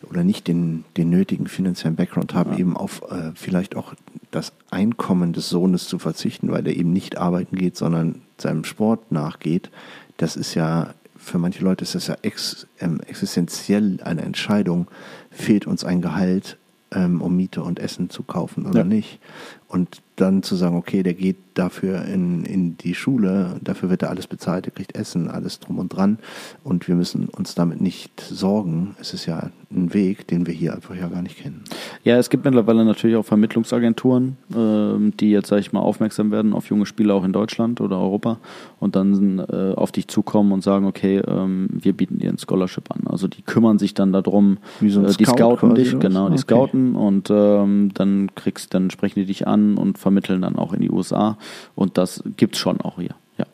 oder nicht den, den nötigen finanziellen Background haben, ja. eben auf äh, vielleicht auch das Einkommen des Sohnes zu verzichten, weil er eben nicht arbeiten geht, sondern seinem Sport nachgeht. Das ist ja, für manche Leute ist das ja ex, ähm, existenziell eine Entscheidung, fehlt uns ein Gehalt, ähm, um Miete und Essen zu kaufen oder ja. nicht. Und dann zu sagen, okay, der geht dafür in, in die Schule, dafür wird er alles bezahlt, er kriegt Essen, alles drum und dran und wir müssen uns damit nicht sorgen. Es ist ja ein Weg, den wir hier einfach ja gar nicht kennen. Ja, es gibt mittlerweile natürlich auch Vermittlungsagenturen, äh, die jetzt, sage ich mal, aufmerksam werden auf junge Spieler auch in Deutschland oder Europa und dann äh, auf dich zukommen und sagen, okay, ähm, wir bieten dir ein Scholarship an. Also die kümmern sich dann darum, so äh, die Scout scouten dich, genau, die okay. scouten und ähm, dann kriegst, dann sprechen die dich an und vermitteln dann auch in die USA. Und das gibt es schon auch hier. Ja.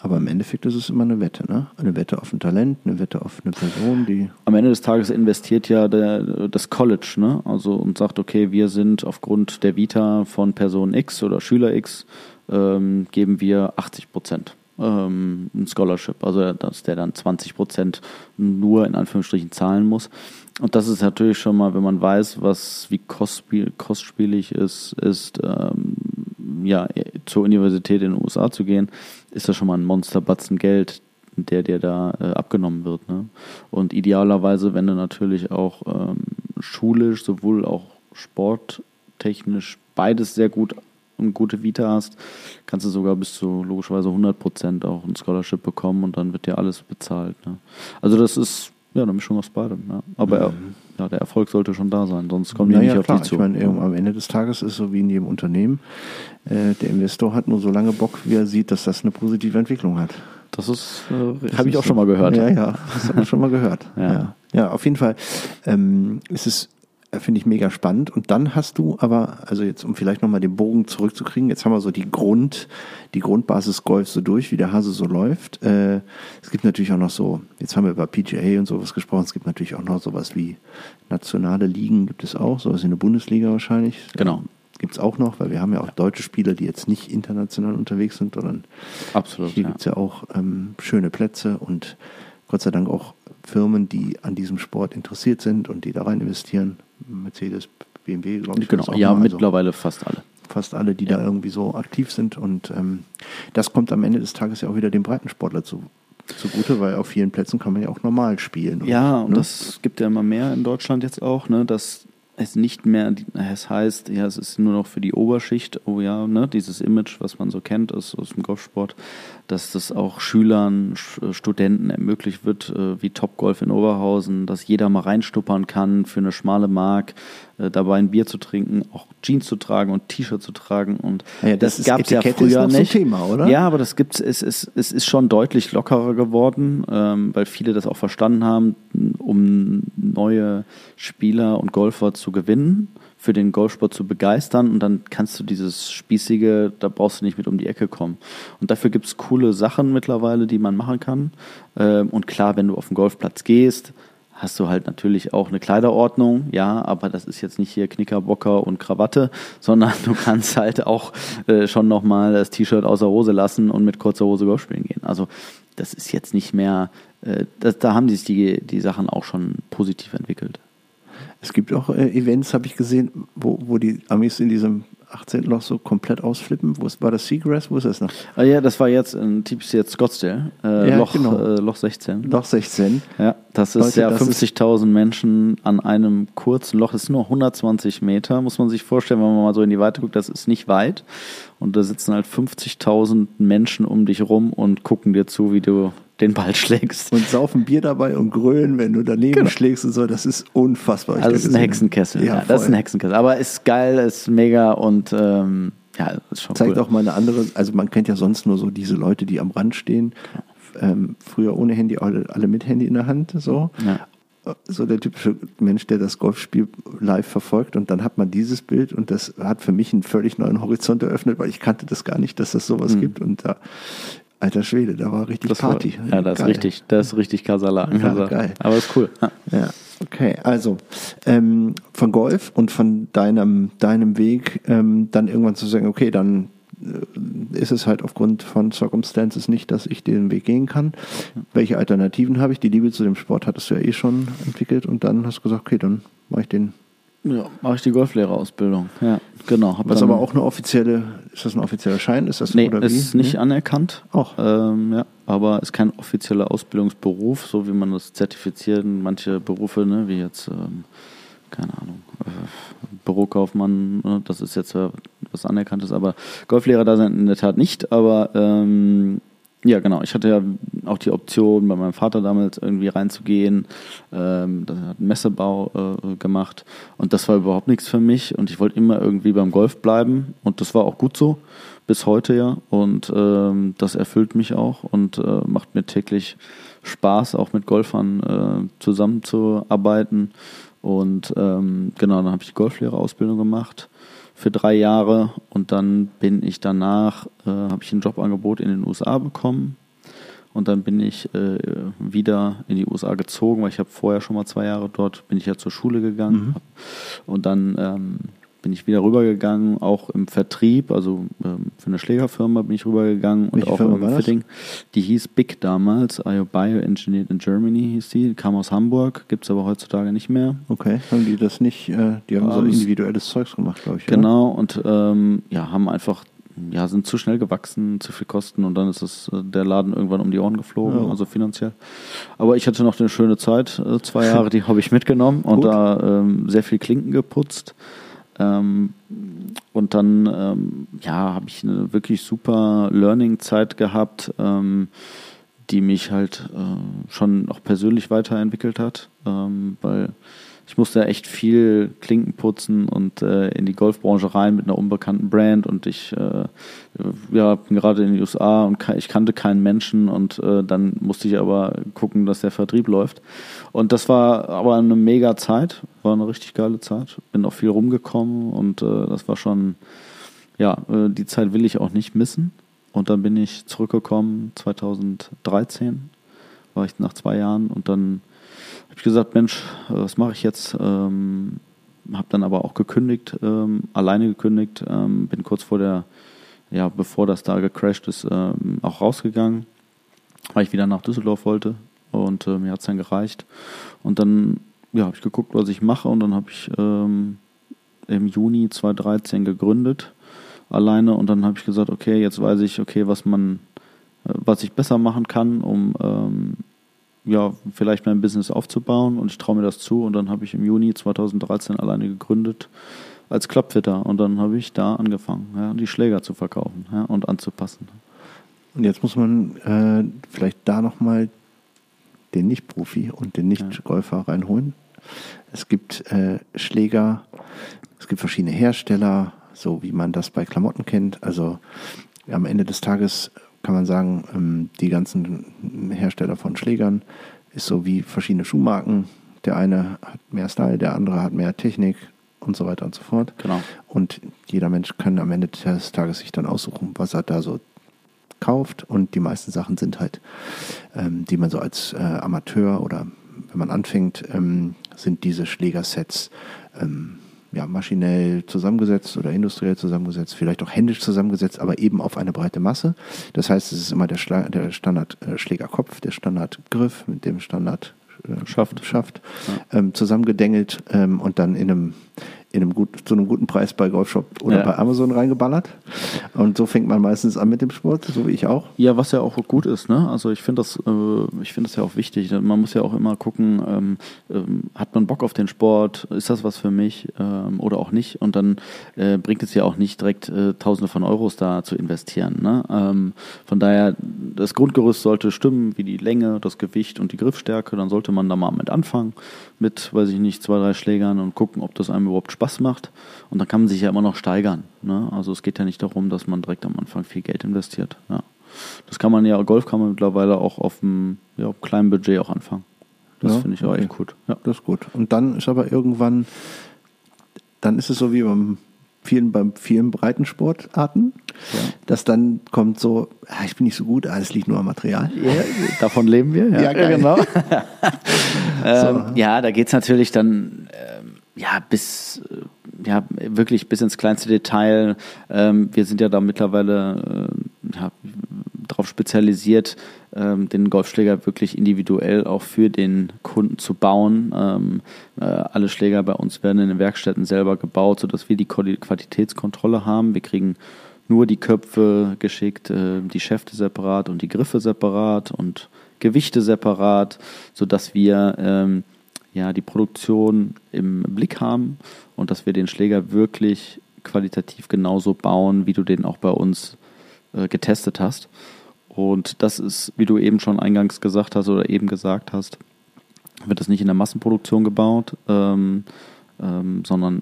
Aber im Endeffekt ist es immer eine Wette, ne? Eine Wette auf ein Talent, eine Wette auf eine Person, die. Am Ende des Tages investiert ja der, das College, ne? Also und sagt, okay, wir sind aufgrund der Vita von Person X oder Schüler X, ähm, geben wir 80 Prozent ähm, ein Scholarship, also dass der dann 20 Prozent nur in Anführungsstrichen zahlen muss. Und das ist natürlich schon mal, wenn man weiß, was wie kostspiel, kostspielig es ist, ähm, ja, zur Universität in den USA zu gehen, ist das schon mal ein Monsterbatzen Geld, der dir da äh, abgenommen wird. Ne? Und idealerweise, wenn du natürlich auch ähm, schulisch, sowohl auch sporttechnisch beides sehr gut und gute Vita hast, kannst du sogar bis zu logischerweise 100 Prozent auch ein Scholarship bekommen und dann wird dir alles bezahlt. Ne? Also das ist ja eine Mischung aus beidem. Ja. Aber mhm. ja, der Erfolg sollte schon da sein, sonst kommen die naja, nicht klar. auf die zu. Ich meine, am Ende des Tages ist es so wie in jedem Unternehmen. Äh, der Investor hat nur so lange Bock, wie er sieht, dass das eine positive Entwicklung hat. Das ist, äh, habe ich auch schon mal gehört. Ja, ja, das habe ich schon mal gehört. ja. ja. ja, auf jeden Fall ähm, ist es finde ich mega spannend. Und dann hast du aber, also jetzt, um vielleicht nochmal den Bogen zurückzukriegen, jetzt haben wir so die Grund, die Grundbasis Golf so durch, wie der Hase so läuft. Äh, es gibt natürlich auch noch so, jetzt haben wir über PGA und sowas gesprochen, es gibt natürlich auch noch sowas wie nationale Ligen, gibt es auch, sowas in der Bundesliga wahrscheinlich. Genau. Gibt es auch noch, weil wir haben ja auch deutsche Spieler, die jetzt nicht international unterwegs sind, sondern Absolut, hier ja. gibt es ja auch ähm, schöne Plätze und Gott sei Dank auch Firmen, die an diesem Sport interessiert sind und die da rein investieren. Mercedes, BMW, glaube ich. Genau, ja, mittlerweile also fast alle. Fast alle, die ja. da irgendwie so aktiv sind. Und ähm, das kommt am Ende des Tages ja auch wieder dem Breitensportler zu, zugute, weil auf vielen Plätzen kann man ja auch normal spielen. Ja, und ne? das gibt ja immer mehr in Deutschland jetzt auch, ne, dass es nicht mehr, es heißt, ja, es ist nur noch für die Oberschicht, oh ja, ne, dieses Image, was man so kennt aus, aus dem Golfsport, dass das auch Schülern, Studenten ermöglicht wird, äh, wie Topgolf in Oberhausen, dass jeder mal reinstuppern kann für eine schmale Mark, äh, dabei ein Bier zu trinken, auch Jeans zu tragen und T-Shirt zu tragen und ja, das, das gab es ja früher nicht. Thema, oder? Ja, aber das gibt's, es, es, es ist schon deutlich lockerer geworden, ähm, weil viele das auch verstanden haben, um neue Spieler und Golfer zu gewinnen für den Golfsport zu begeistern und dann kannst du dieses Spießige, da brauchst du nicht mit um die Ecke kommen. Und dafür gibt es coole Sachen mittlerweile, die man machen kann. Ähm, und klar, wenn du auf den Golfplatz gehst, hast du halt natürlich auch eine Kleiderordnung, ja, aber das ist jetzt nicht hier Knickerbocker und Krawatte, sondern du kannst halt auch äh, schon nochmal das T-Shirt außer Hose lassen und mit kurzer Hose Golf spielen gehen. Also das ist jetzt nicht mehr, äh, das, da haben sich die, die Sachen auch schon positiv entwickelt. Es gibt auch äh, Events, habe ich gesehen, wo, wo die Amis in diesem 18. Loch so komplett ausflippen? Wo ist, war das Seagrass? Wo ist das noch? Ah, ja, das war jetzt in TPC jetzt Scottsdale, äh, Ja, Loch, genau. äh, Loch 16. Loch 16. Ja, das ist Leute, ja das ist- 50.000 Menschen an einem kurzen Loch. Das ist nur 120 Meter, muss man sich vorstellen, wenn man mal so in die Weite guckt. Das ist nicht weit. Und da sitzen halt 50.000 Menschen um dich rum und gucken dir zu, wie du den Ball schlägst. Und saufen Bier dabei und grölen, wenn du daneben schlägst und so. Das ist unfassbar. Also, es ist ein. Hexenkessel. Ja, Ja, das ist ein Hexenkessel. Aber ist geil, ist mega und ähm, ja, ist schon Zeigt cool. auch mal eine andere, also man kennt ja sonst nur so diese Leute, die am Rand stehen. Ähm, früher ohne Handy, alle, alle mit Handy in der Hand, so. Ja. So der typische Mensch, der das Golfspiel live verfolgt und dann hat man dieses Bild und das hat für mich einen völlig neuen Horizont eröffnet, weil ich kannte das gar nicht, dass das sowas gibt und da, alter Schwede, da war richtig. Das war- Party. ja, das ist Geil. richtig, das ist richtig Kasala. Ja, geil. Aber ist cool. Ja. Ja, okay. Also ähm, von Golf und von deinem, deinem Weg ähm, dann irgendwann zu sagen, okay, dann äh, ist es halt aufgrund von Circumstances nicht, dass ich den Weg gehen kann. Welche Alternativen habe ich? Die Liebe zu dem Sport hattest du ja eh schon entwickelt und dann hast du gesagt, okay, dann mache ich den. Ja, mache ich die Golflehrerausbildung. Ja, genau. Was aber auch eine offizielle, ist das ein offizieller Schein? Ist das Nee, oder ist wie? nicht Nee? anerkannt. Auch. Ähm, ja, aber ist kein offizieller Ausbildungsberuf, so wie man das zertifizieren. Manche Berufe, ne, wie jetzt, ähm, keine Ahnung, äh, Bürokaufmann, ne, das ist jetzt äh, was Anerkanntes, aber Golflehrer da sind in der Tat nicht. Aber ähm, ja, genau. Ich hatte ja auch die Option, bei meinem Vater damals irgendwie reinzugehen. Ähm, der hat einen Messebau äh, gemacht und das war überhaupt nichts für mich. Und ich wollte immer irgendwie beim Golf bleiben und das war auch gut so bis heute ja. Und ähm, das erfüllt mich auch und äh, macht mir täglich Spaß, auch mit Golfern äh, zusammenzuarbeiten. Und ähm, genau, dann habe ich die Golflehrerausbildung gemacht für drei Jahre und dann bin ich danach, äh, habe ich ein Jobangebot in den USA bekommen und dann bin ich äh, wieder in die USA gezogen, weil ich habe vorher schon mal zwei Jahre dort, bin ich ja zur Schule gegangen hab, und dann ähm, bin ich wieder rübergegangen, auch im Vertrieb, also ähm, für eine Schlägerfirma bin ich rübergegangen und Welche auch Firma im war das? Fitting. Die hieß Big damals, IO Bioengineered in Germany hieß die, kam aus Hamburg, gibt es aber heutzutage nicht mehr. Okay, haben die das nicht, äh, die haben so Ähm, individuelles Zeugs gemacht, glaube ich. oder? Genau, und ähm, ja, haben einfach, ja, sind zu schnell gewachsen, zu viel Kosten und dann ist es äh, der Laden irgendwann um die Ohren geflogen, Ja. also finanziell. Aber ich hatte noch eine schöne Zeit, äh, zwei Jahre, die habe ich mitgenommen und da ähm, sehr viel Klinken geputzt. Ähm, und dann, ähm, ja, habe ich eine wirklich super Learning-Zeit gehabt, ähm, die mich halt äh, schon auch persönlich weiterentwickelt hat, ähm, weil ich musste echt viel Klinken putzen und äh, in die Golfbranche rein mit einer unbekannten Brand und ich äh, ja, bin gerade in den USA und ich kannte keinen Menschen und äh, dann musste ich aber gucken, dass der Vertrieb läuft. Und das war aber eine mega Zeit, war eine richtig geile Zeit. Bin auch viel rumgekommen und äh, das war schon, ja, äh, die Zeit will ich auch nicht missen. Und dann bin ich zurückgekommen 2013, war ich nach zwei Jahren und dann habe ich gesagt, Mensch, äh, was mache ich jetzt? Ähm, habe dann aber auch gekündigt, ähm, alleine gekündigt, ähm, bin kurz vor der, ja, bevor das da gecrashed ist, ähm, auch rausgegangen, weil ich wieder nach Düsseldorf wollte und äh, mir hat es dann gereicht. Und dann ja, habe ich geguckt, was ich mache und dann habe ich ähm, im Juni 2013 gegründet, alleine und dann habe ich gesagt, okay, jetzt weiß ich, okay, was man, äh, was ich besser machen kann, um ähm, ja, vielleicht mein Business aufzubauen und ich traue mir das zu und dann habe ich im Juni 2013 alleine gegründet als Klappfitter und dann habe ich da angefangen, ja, die Schläger zu verkaufen ja, und anzupassen. Und jetzt muss man äh, vielleicht da nochmal den Nicht-Profi und den Nicht-Golfer reinholen. Es gibt äh, Schläger, es gibt verschiedene Hersteller, so wie man das bei Klamotten kennt. Also am Ende des Tages kann man sagen, ähm, die ganzen Hersteller von Schlägern ist so wie verschiedene Schuhmarken. Der eine hat mehr Style, der andere hat mehr Technik und so weiter und so fort. Genau. Und jeder Mensch kann am Ende des Tages sich dann aussuchen, was er da so kauft. Und die meisten Sachen sind halt, ähm, die man so als äh, Amateur oder wenn man anfängt, ähm, sind diese Schlägersets ähm, ja, maschinell zusammengesetzt oder industriell zusammengesetzt, vielleicht auch händisch zusammengesetzt, aber eben auf eine breite Masse. Das heißt, es ist immer der, Schla der Standard-Schlägerkopf, der Standardgriff mit dem Standard äh, Schaft. Schaft ähm, zusammengedengelt ähm, und dann in einem in einem gut, zu einem guten Preis bei Golfshop oder Ja. bei Amazon reingeballert. Und so fängt man meistens an mit dem Sport, so wie ich auch. Ja, was ja auch gut ist, ne? Also ich finde das, äh, ich finde das ja auch wichtig. Man muss ja auch immer gucken, ähm, ähm, hat man Bock auf den Sport, ist das was für mich ähm, oder auch nicht? Und dann äh, bringt es ja auch nicht direkt äh, Tausende von Euros da zu investieren. Ne? Ähm, von daher, das Grundgerüst sollte stimmen, wie die Länge, das Gewicht und die Griffstärke. Dann sollte man da mal mit anfangen, mit, weiß ich nicht, zwei, drei Schlägern und gucken, ob das einem überhaupt Spaß macht. Und dann kann man sich ja immer noch steigern. Ne? Also es geht ja nicht darum, dass man direkt am Anfang viel Geld investiert. Ja. Das kann man ja, Golf kann man mittlerweile auch auf einem ja, kleinen Budget auch anfangen. Das Ja, finde ich auch okay. echt gut. Ja. Das ist gut. Und dann ist aber irgendwann, dann ist es so wie beim vielen, beim vielen Breitensportarten, dass dann kommt so, ah, ich bin nicht so gut, ah, das liegt nur am Material. Ja, davon leben wir. Ja, Ja, genau. ähm, So. Ja, da geht es natürlich dann ähm, ja, bis, äh, ja, wirklich bis ins kleinste Detail. Ähm, wir sind ja da mittlerweile äh, ja, darauf spezialisiert, ähm, den Golfschläger wirklich individuell auch für den Kunden zu bauen. Ähm, äh, alle Schläger bei uns werden in den Werkstätten selber gebaut, sodass wir die Quali- Qualitätskontrolle haben. Wir kriegen nur die Köpfe geschickt, äh, die Schäfte separat und die Griffe separat und Gewichte separat, sodass wir ähm, ja, die Produktion im Blick haben und dass wir den Schläger wirklich qualitativ genauso bauen, wie du den auch bei uns äh, getestet hast. Und das ist, wie du eben schon eingangs gesagt hast oder eben gesagt hast, wird das nicht in der Massenproduktion gebaut, ähm, ähm, sondern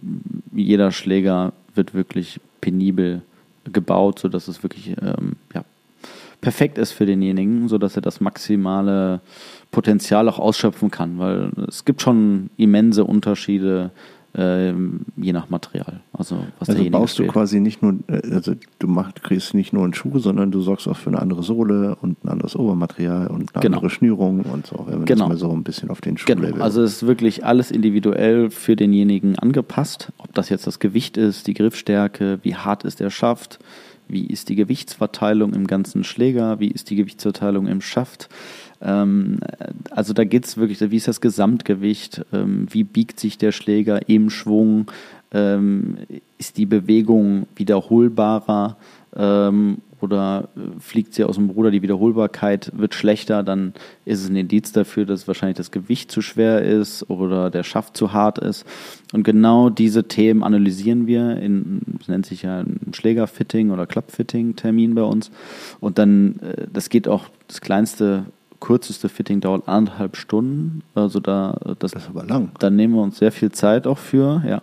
jeder Schläger wird wirklich penibel gebaut, sodass es wirklich ähm, ja, perfekt ist für denjenigen, sodass er das maximale Potenzial auch ausschöpfen kann, weil es gibt schon immense Unterschiede ähm, je nach Material. Also was Also baust du quasi nicht nur, äh, also du machst, kriegst nicht nur einen Schuh, sondern du sorgst auch für eine andere Sohle und ein anderes Obermaterial und eine Genau. andere Schnürung und so, wenn man Genau. das mal so ein bisschen auf den Schuh Genau, also es ist wirklich alles individuell für denjenigen angepasst. Ob das jetzt das Gewicht ist, die Griffstärke, wie hart ist der Schaft, wie ist die Gewichtsverteilung im ganzen Schläger, wie ist die Gewichtsverteilung im Schaft. Ähm, also da geht es wirklich, wie ist das Gesamtgewicht, ähm, wie biegt sich der Schläger im Schwung, ähm, ist die Bewegung wiederholbarer ähm, oder äh, fliegt sie aus dem Ruder, die Wiederholbarkeit wird schlechter, dann ist es ein Indiz dafür, dass wahrscheinlich das Gewicht zu schwer ist oder der Schaft zu hart ist. Und genau diese Themen analysieren wir in, das nennt sich ja ein Schlägerfitting oder Clubfitting-Termin bei uns. Und dann, äh, das geht auch, das kleinste, kürzeste Fitting dauert anderthalb Stunden. Also da, das, Das ist aber lang. dann nehmen wir uns sehr viel Zeit auch für, ja.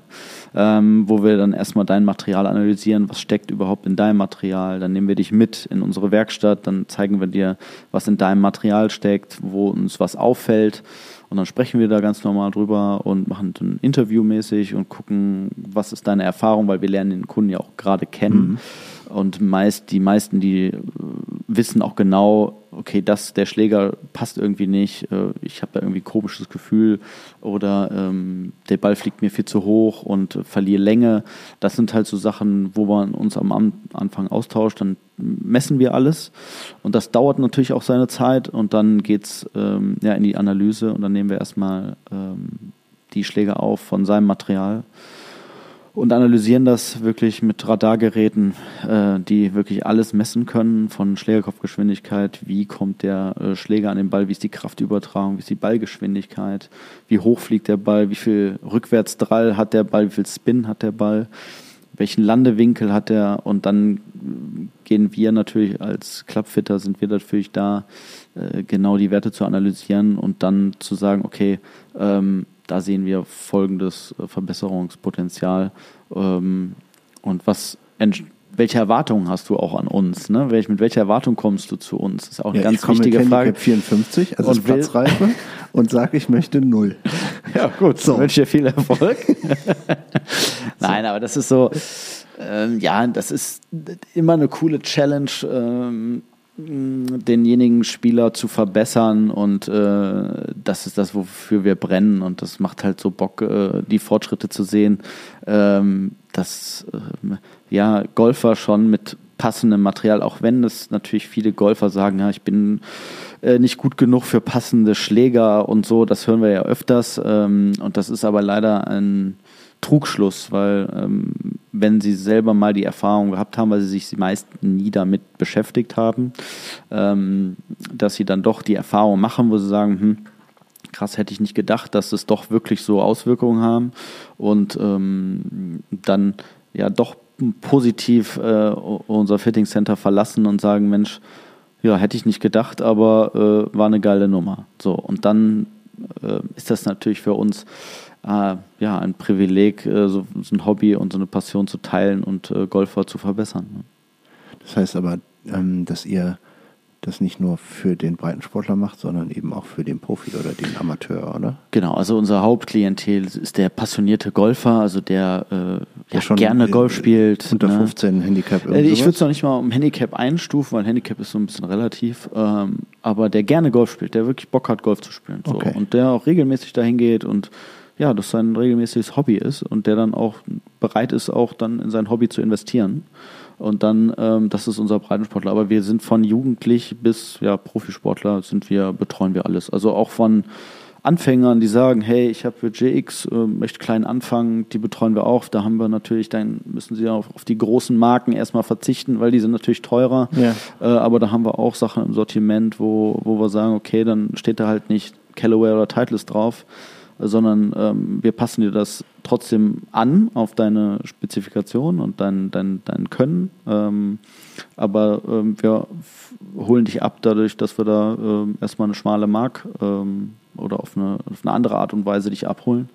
Ähm, wo wir dann erstmal dein Material analysieren, was steckt überhaupt in deinem Material. Dann nehmen wir dich mit in unsere Werkstatt, dann zeigen wir dir, was in deinem Material steckt, wo uns was auffällt. Und dann sprechen wir da ganz normal drüber und machen dann interviewmäßig und gucken, was ist deine Erfahrung, weil wir lernen den Kunden ja auch gerade kennen. Und meist, die meisten, die äh, wissen auch genau, okay, das, der Schläger passt irgendwie nicht, äh, ich habe da irgendwie ein komisches Gefühl oder ähm, der Ball fliegt mir viel zu hoch und äh, verliere Länge. Das sind halt so Sachen, wo man uns am An- Anfang austauscht, dann messen wir alles. Und das dauert natürlich auch seine Zeit. Und dann geht's ähm, ja, in die Analyse. Und dann nehmen wir erstmal ähm, die Schläge auf von seinem Material und analysieren das wirklich mit Radargeräten, äh, die wirklich alles messen können, von Schlägerkopfgeschwindigkeit, wie kommt der äh, Schläger an den Ball, wie ist die Kraftübertragung, wie ist die Ballgeschwindigkeit, wie hoch fliegt der Ball, wie viel Rückwärtsdrall hat der Ball, wie viel Spin hat der Ball, welchen Landewinkel hat er und dann gehen wir natürlich als Clubfitter, sind wir natürlich da, äh, genau die Werte zu analysieren und dann zu sagen, okay, ähm, da sehen wir folgendes äh, Verbesserungspotenzial. Ähm, und was, entsch- welche Erwartungen hast du auch an uns? Ne? Welch, mit welcher Erwartung kommst du zu uns? Das ist auch eine Ja, ganz ich komme wichtige mit Frage. Handicap 54, also Und Platzreife, und sage, ich möchte null. Ja, gut. So. So. wünsche dir viel Erfolg. Nein, aber das ist so, ähm, ja, das ist immer eine coole Challenge, ähm, denjenigen Spieler zu verbessern und äh, das ist das, wofür wir brennen und das macht halt so Bock, äh, die Fortschritte zu sehen, ähm, dass ähm, ja Golfer schon mit passendem Material, auch wenn es natürlich viele Golfer sagen, ja, ich bin äh, nicht gut genug für passende Schläger und so, das hören wir ja öfters ähm, und das ist aber leider ein Trugschluss, weil ähm, wenn sie selber mal die Erfahrung gehabt haben, weil sie sich meist nie damit beschäftigt haben, ähm, dass sie dann doch die Erfahrung machen, wo sie sagen, hm, krass, hätte ich nicht gedacht, dass es doch wirklich so Auswirkungen haben und ähm, dann ja doch positiv äh, unser Fitting Center verlassen und sagen, Mensch, ja, hätte ich nicht gedacht, aber äh, war eine geile Nummer. So, und dann äh, ist das natürlich für uns äh, ja ein Privileg, äh, so, so, ein Hobby und so eine Passion zu teilen und äh, Golfer zu verbessern. Ne? Das heißt aber, ähm, dass ihr das nicht nur für den Breitensportler macht, sondern eben auch für den Profi oder den Amateur, oder? Genau, also unser Hauptklientel ist der passionierte Golfer, also der, äh, der ja, schon gerne Golf spielt. Unter ne? 15 Handicap. Äh, ich würde es noch nicht mal um Handicap einstufen, weil Handicap ist so ein bisschen relativ, ähm, aber der gerne Golf spielt, der wirklich Bock hat, Golf zu spielen. So. Okay. Und der auch regelmäßig dahin geht und ja, das sein regelmäßiges Hobby ist und der dann auch bereit ist, auch dann in sein Hobby zu investieren. Und dann, ähm, das ist unser Breitensportler. Aber wir sind von jugendlich bis ja, Profisportler sind wir, betreuen wir alles. Also auch von Anfängern, die sagen, hey, ich habe Budget X, äh, möchte klein anfangen, die betreuen wir auch. Da haben wir natürlich, dann müssen sie auf, auf die großen Marken erstmal verzichten, weil die sind natürlich teurer. Ja. Äh, aber da haben wir auch Sachen im Sortiment, wo, wo wir sagen, okay, dann steht da halt nicht Callaway oder Titleist drauf, sondern ähm, wir passen dir das trotzdem an auf deine Spezifikation und dein, dein, dein Können. Ähm, aber ähm, wir holen dich ab dadurch, dass wir da ähm, erstmal eine schmale Mark ähm, oder auf eine, auf eine andere Art und Weise dich abholen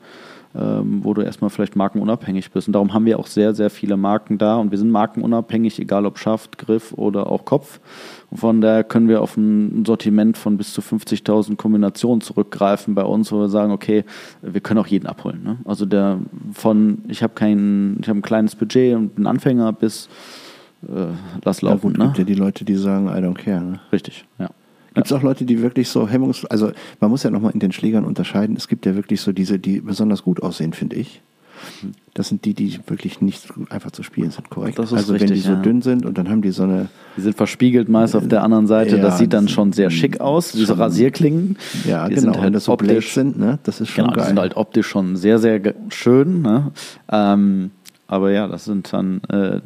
ähm, wo du erstmal vielleicht markenunabhängig bist. Und darum haben wir auch sehr, sehr viele Marken da und wir sind markenunabhängig, egal ob Schaft, Griff oder auch Kopf. Und von daher können wir auf ein Sortiment von bis zu 50.000 Kombinationen zurückgreifen bei uns, wo wir sagen, okay, wir können auch jeden abholen. Ne? Also der von, ich habe kein, ich habe ein kleines Budget und bin Anfänger bis äh, lass laufen. Ja, gut, ne? gibt ja die Leute, die sagen, I don't care. Ne? Richtig, ja. Gibt es auch Leute, die wirklich so hemmungs... Also man muss ja nochmal in den Schlägern unterscheiden. Es gibt ja wirklich so diese, die besonders gut aussehen, finde ich. Das sind die, die wirklich nicht einfach zu spielen sind, korrekt? also richtig, wenn die so ja. dünn sind und dann haben die so eine... Die sind verspiegelt meist auf der anderen Seite. Ja, das sieht dann schon sehr schick aus, diese Rasierklingen. Ja, die genau. Sind halt wenn das so optisch sind, ne? das ist schon genau, geil. Die sind halt optisch schon sehr, sehr schön. Ne? Ähm, aber ja, das sind dann, äh,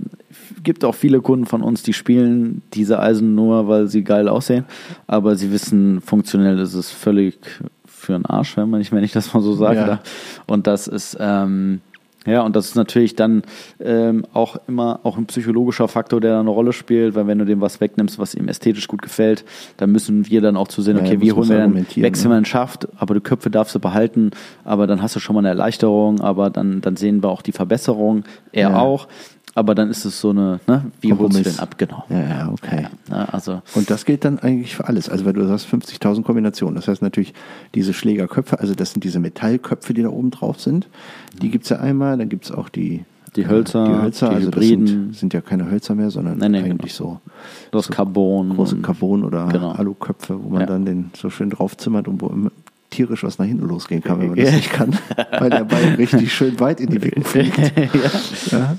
gibt auch viele Kunden von uns, die spielen diese Eisen nur, weil sie geil aussehen. Aber sie wissen, funktionell ist es völlig für einen Arsch, wenn man nicht, wenn ich das mal so sage. Ja. Und das ist, ähm, ja, und das ist natürlich dann ähm, auch immer auch ein psychologischer Faktor, der da eine Rolle spielt, weil wenn du dem was wegnimmst, was ihm ästhetisch gut gefällt, dann müssen wir dann auch zu sehen, okay, ja, wie holen wir dann, wechseln wir einen Schaft, aber die Köpfe darfst du behalten, aber dann hast du schon mal eine Erleichterung, aber dann, dann sehen wir auch die Verbesserung, er ja. auch. Aber dann ist es so eine, ne, wie holst du denn ab? Genau. Ja, ja okay. Ja, ne, also und das gilt dann eigentlich für alles. Also, weil du sagst 50.000 Kombinationen. Das heißt natürlich, diese Schlägerköpfe, also das sind diese Metallköpfe, die da oben drauf sind. Die gibt es ja einmal. Dann gibt es auch die, die Hölzer, die Hölzer, die also das sind, sind, ja keine Hölzer mehr, sondern nee, nee, eigentlich genau. so. Das so Carbon. Große Carbon- oder genau. Aluköpfe, wo man ja. dann den so schön draufzimmert und wo tierisch was nach hinten losgehen kann, wenn man das nicht kann, weil der Ball richtig schön weit in die Wicken fliegt. ja. ja.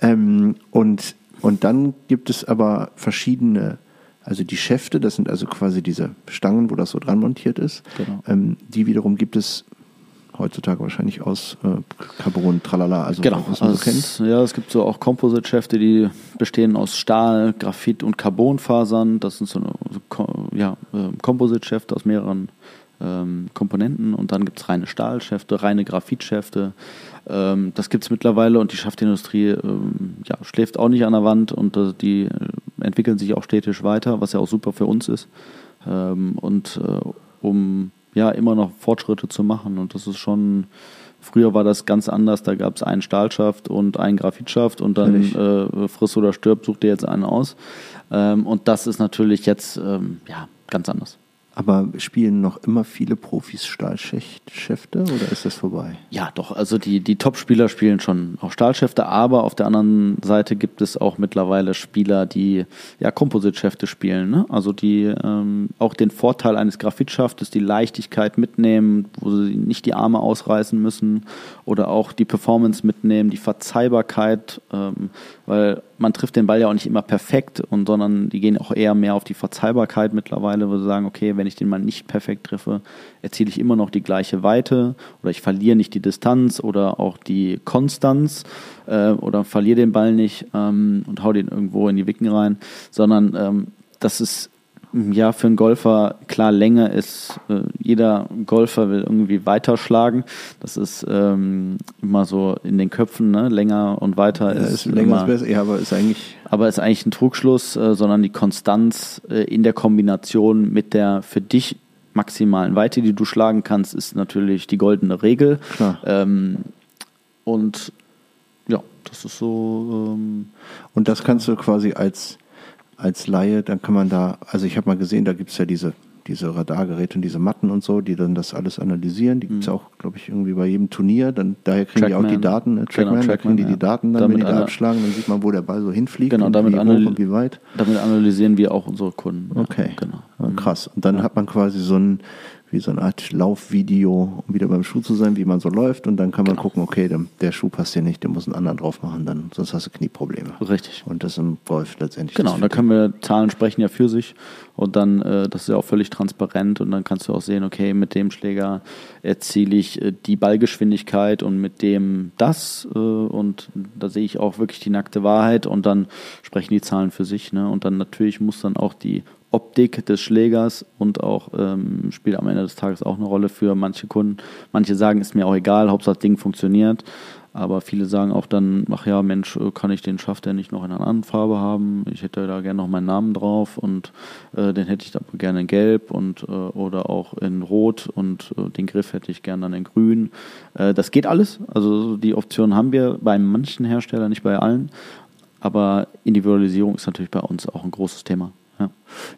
Ähm, und, und dann gibt es aber verschiedene, also die Schäfte, das sind also quasi diese Stangen, wo das so dran montiert ist. Genau. Ähm, die wiederum gibt es heutzutage wahrscheinlich aus äh, Carbon, tralala, also genau. was man also so kennt. Ja, es gibt so auch Composite-Schäfte, die bestehen aus Stahl, Graphit und Carbonfasern. Das sind so, eine, so ja, äh, Composite-Schäfte aus mehreren ähm, Komponenten und dann gibt es reine Stahlschäfte, reine Graphitschäfte. Ähm, das gibt es mittlerweile und die Schaftindustrie ähm, ja, schläft auch nicht an der Wand und äh, die äh, entwickeln sich auch stetig weiter, was ja auch super für uns ist. Ähm, und äh, um ja immer noch Fortschritte zu machen und das ist schon Früher war das ganz anders, da gab es einen Stahlschaft und einen Graphitschaft und dann äh, friss oder stirb, such dir jetzt einen aus. Ähm, und das ist natürlich jetzt ähm, ja, ganz anders. Aber spielen noch immer viele Profis Stahlschäfte oder ist das vorbei? Ja, doch. Also die, die Top-Spieler spielen schon auch Stahlschäfte, aber auf der anderen Seite gibt es auch mittlerweile Spieler, die ja Kompositschäfte spielen. Ne? Also die ähm, auch den Vorteil eines Graphitschaftes, die Leichtigkeit mitnehmen, wo sie nicht die Arme ausreißen müssen oder auch die Performance mitnehmen, die Verzeihbarkeit. Ähm, weil man trifft den Ball ja auch nicht immer perfekt und sondern die gehen auch eher mehr auf die Verzeihbarkeit mittlerweile, wo sie sagen, okay, wenn ich den mal nicht perfekt treffe, erziele ich immer noch die gleiche Weite oder ich verliere nicht die Distanz oder auch die Konstanz äh, oder verliere den Ball nicht ähm, und hau den irgendwo in die Wicken rein, sondern ähm, das ist ja, für einen Golfer, klar, Länge ist, äh, jeder Golfer will irgendwie weiterschlagen. Das ist ähm, immer so in den Köpfen, ne? länger und weiter Ja, ist, ist länger immer, ist besser, ja, aber ist eigentlich aber ist eigentlich ein Trugschluss, äh, sondern die Konstanz äh, in der Kombination mit der für dich maximalen Weite, die du schlagen kannst, ist natürlich die goldene Regel. klar. Ähm, und ja, das ist so. Ähm, Und das kannst du quasi als, als Laie, dann kann man da, also ich habe mal gesehen, da gibt es ja diese, diese Radargeräte und diese Matten und so, die dann das alles analysieren. Die gibt es auch, glaube ich, irgendwie bei jedem Turnier. Dann, daher kriegen die auch die Mhm. Trackman. Daten, ne? Genau, Trackman, da Trackman, kriegen die ja. die Daten dann, Damit wenn die da abschlagen, dann sieht man, wo der Ball so hinfliegt Genau, und damit wie hoch und wie weit. damit analysieren wir auch unsere Kunden. Ja, Okay, genau. Ja, krass. Und dann hat man quasi so ein, wie so eine Art Laufvideo, um wieder beim Schuh zu sein, wie man so läuft. Und dann kann Genau. man gucken, okay, der, der Schuh passt dir nicht, der muss einen anderen drauf machen, dann, sonst hast du Knieprobleme. Richtig. Und das im Golf letztendlich. Genau, da können wir, Zahlen sprechen ja für sich und dann, äh, das ist ja auch völlig transparent und dann kannst du auch sehen, okay, mit dem Schläger erziele ich äh, die Ballgeschwindigkeit und mit dem das äh, und da sehe ich auch wirklich die nackte Wahrheit und dann sprechen die Zahlen für sich ne? und dann natürlich muss dann auch die Optik des Schlägers und auch ähm, spielt am Ende des Tages auch eine Rolle für manche Kunden. Manche sagen, ist mir auch egal, Hauptsache das Ding funktioniert. Aber viele sagen auch dann, ach ja, Mensch, äh, kann ich den Schaft denn nicht noch in einer anderen Farbe haben? Ich hätte da gerne noch meinen Namen drauf und äh, den hätte ich da gerne in Gelb und äh, oder auch in Rot und äh, den Griff hätte ich gerne dann in Grün. Äh, das geht alles. Also die Option haben wir bei manchen Herstellern, nicht bei allen. Aber Individualisierung ist natürlich bei uns auch ein großes Thema. Ja.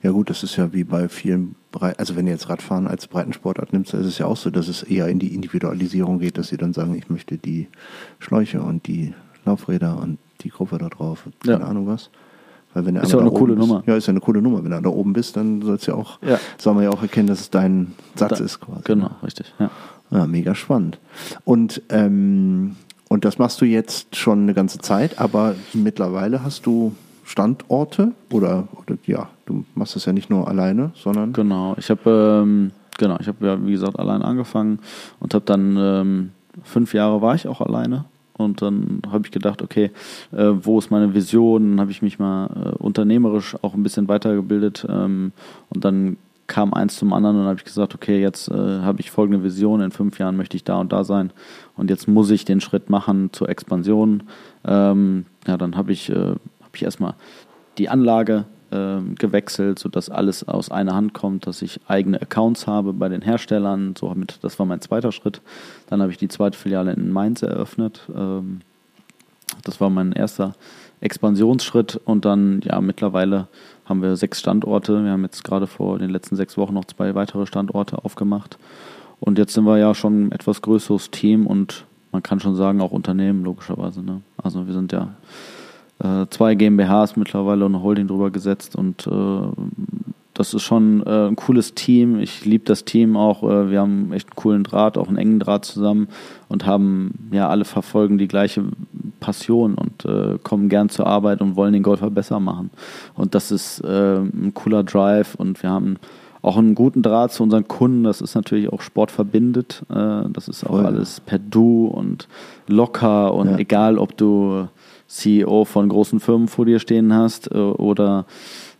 Ja gut, das ist ja wie bei vielen, Brei- also wenn du jetzt Radfahren als Breitensportart nimmst, ist es ja auch so, dass es eher in die Individualisierung geht, dass sie dann sagen, ich möchte die Schläuche und die Laufräder und die Gruppe da drauf, und keine Ja. Ahnung was. Weil wenn Ist ja auch eine coole bist, Nummer. Ja, ist ja eine coole Nummer. Wenn du da oben bist, dann soll es ja auch, Ja. soll man ja auch erkennen, dass es dein Satz Da- ist quasi. Genau, richtig. Ja. Ja, mega spannend. Und, ähm, und das machst du jetzt schon eine ganze Zeit, aber mittlerweile hast du Standorte oder, oder ja, du machst das ja nicht nur alleine, sondern Genau, ich habe ähm, genau, ich ja wie gesagt allein angefangen und habe dann ähm, fünf Jahre war ich auch alleine und dann habe ich gedacht, okay, äh, wo ist meine Vision? Dann habe ich mich mal äh, unternehmerisch auch ein bisschen weitergebildet ähm, und dann kam eins zum anderen und habe ich gesagt, okay, jetzt äh, habe ich folgende Vision, in fünf Jahren möchte ich da und da sein und jetzt muss ich den Schritt machen zur Expansion. Ähm, ja, dann habe ich, äh, habe ich erstmal die Anlage ähm, gewechselt, sodass alles aus einer Hand kommt, dass ich eigene Accounts habe bei den Herstellern. So mit, das war mein zweiter Schritt. Dann habe ich die zweite Filiale in Mainz eröffnet. Ähm, das war mein erster Expansionsschritt und dann, ja, mittlerweile haben wir sechs Standorte. Wir haben jetzt gerade vor den letzten sechs Wochen noch zwei weitere Standorte aufgemacht. Und jetzt sind wir ja schon ein etwas größeres Team und man kann schon sagen, auch Unternehmen, logischerweise. Ne? Also wir sind ja äh, zwei GmbHs mittlerweile und eine Holding drüber gesetzt und äh, das ist schon äh, ein cooles Team. Ich liebe das Team auch. Äh, wir haben echt einen coolen Draht, auch einen engen Draht zusammen und haben ja alle verfolgen die gleiche Passion und äh, kommen gern zur Arbeit und wollen den Golfer besser machen. Und das ist äh, ein cooler Drive und wir haben auch einen guten Draht zu unseren Kunden. Das ist natürlich auch Sport verbindet. Äh, das ist auch Voll. alles per Du und locker und Ja. egal, ob du CEO von großen Firmen vor dir stehen hast äh, oder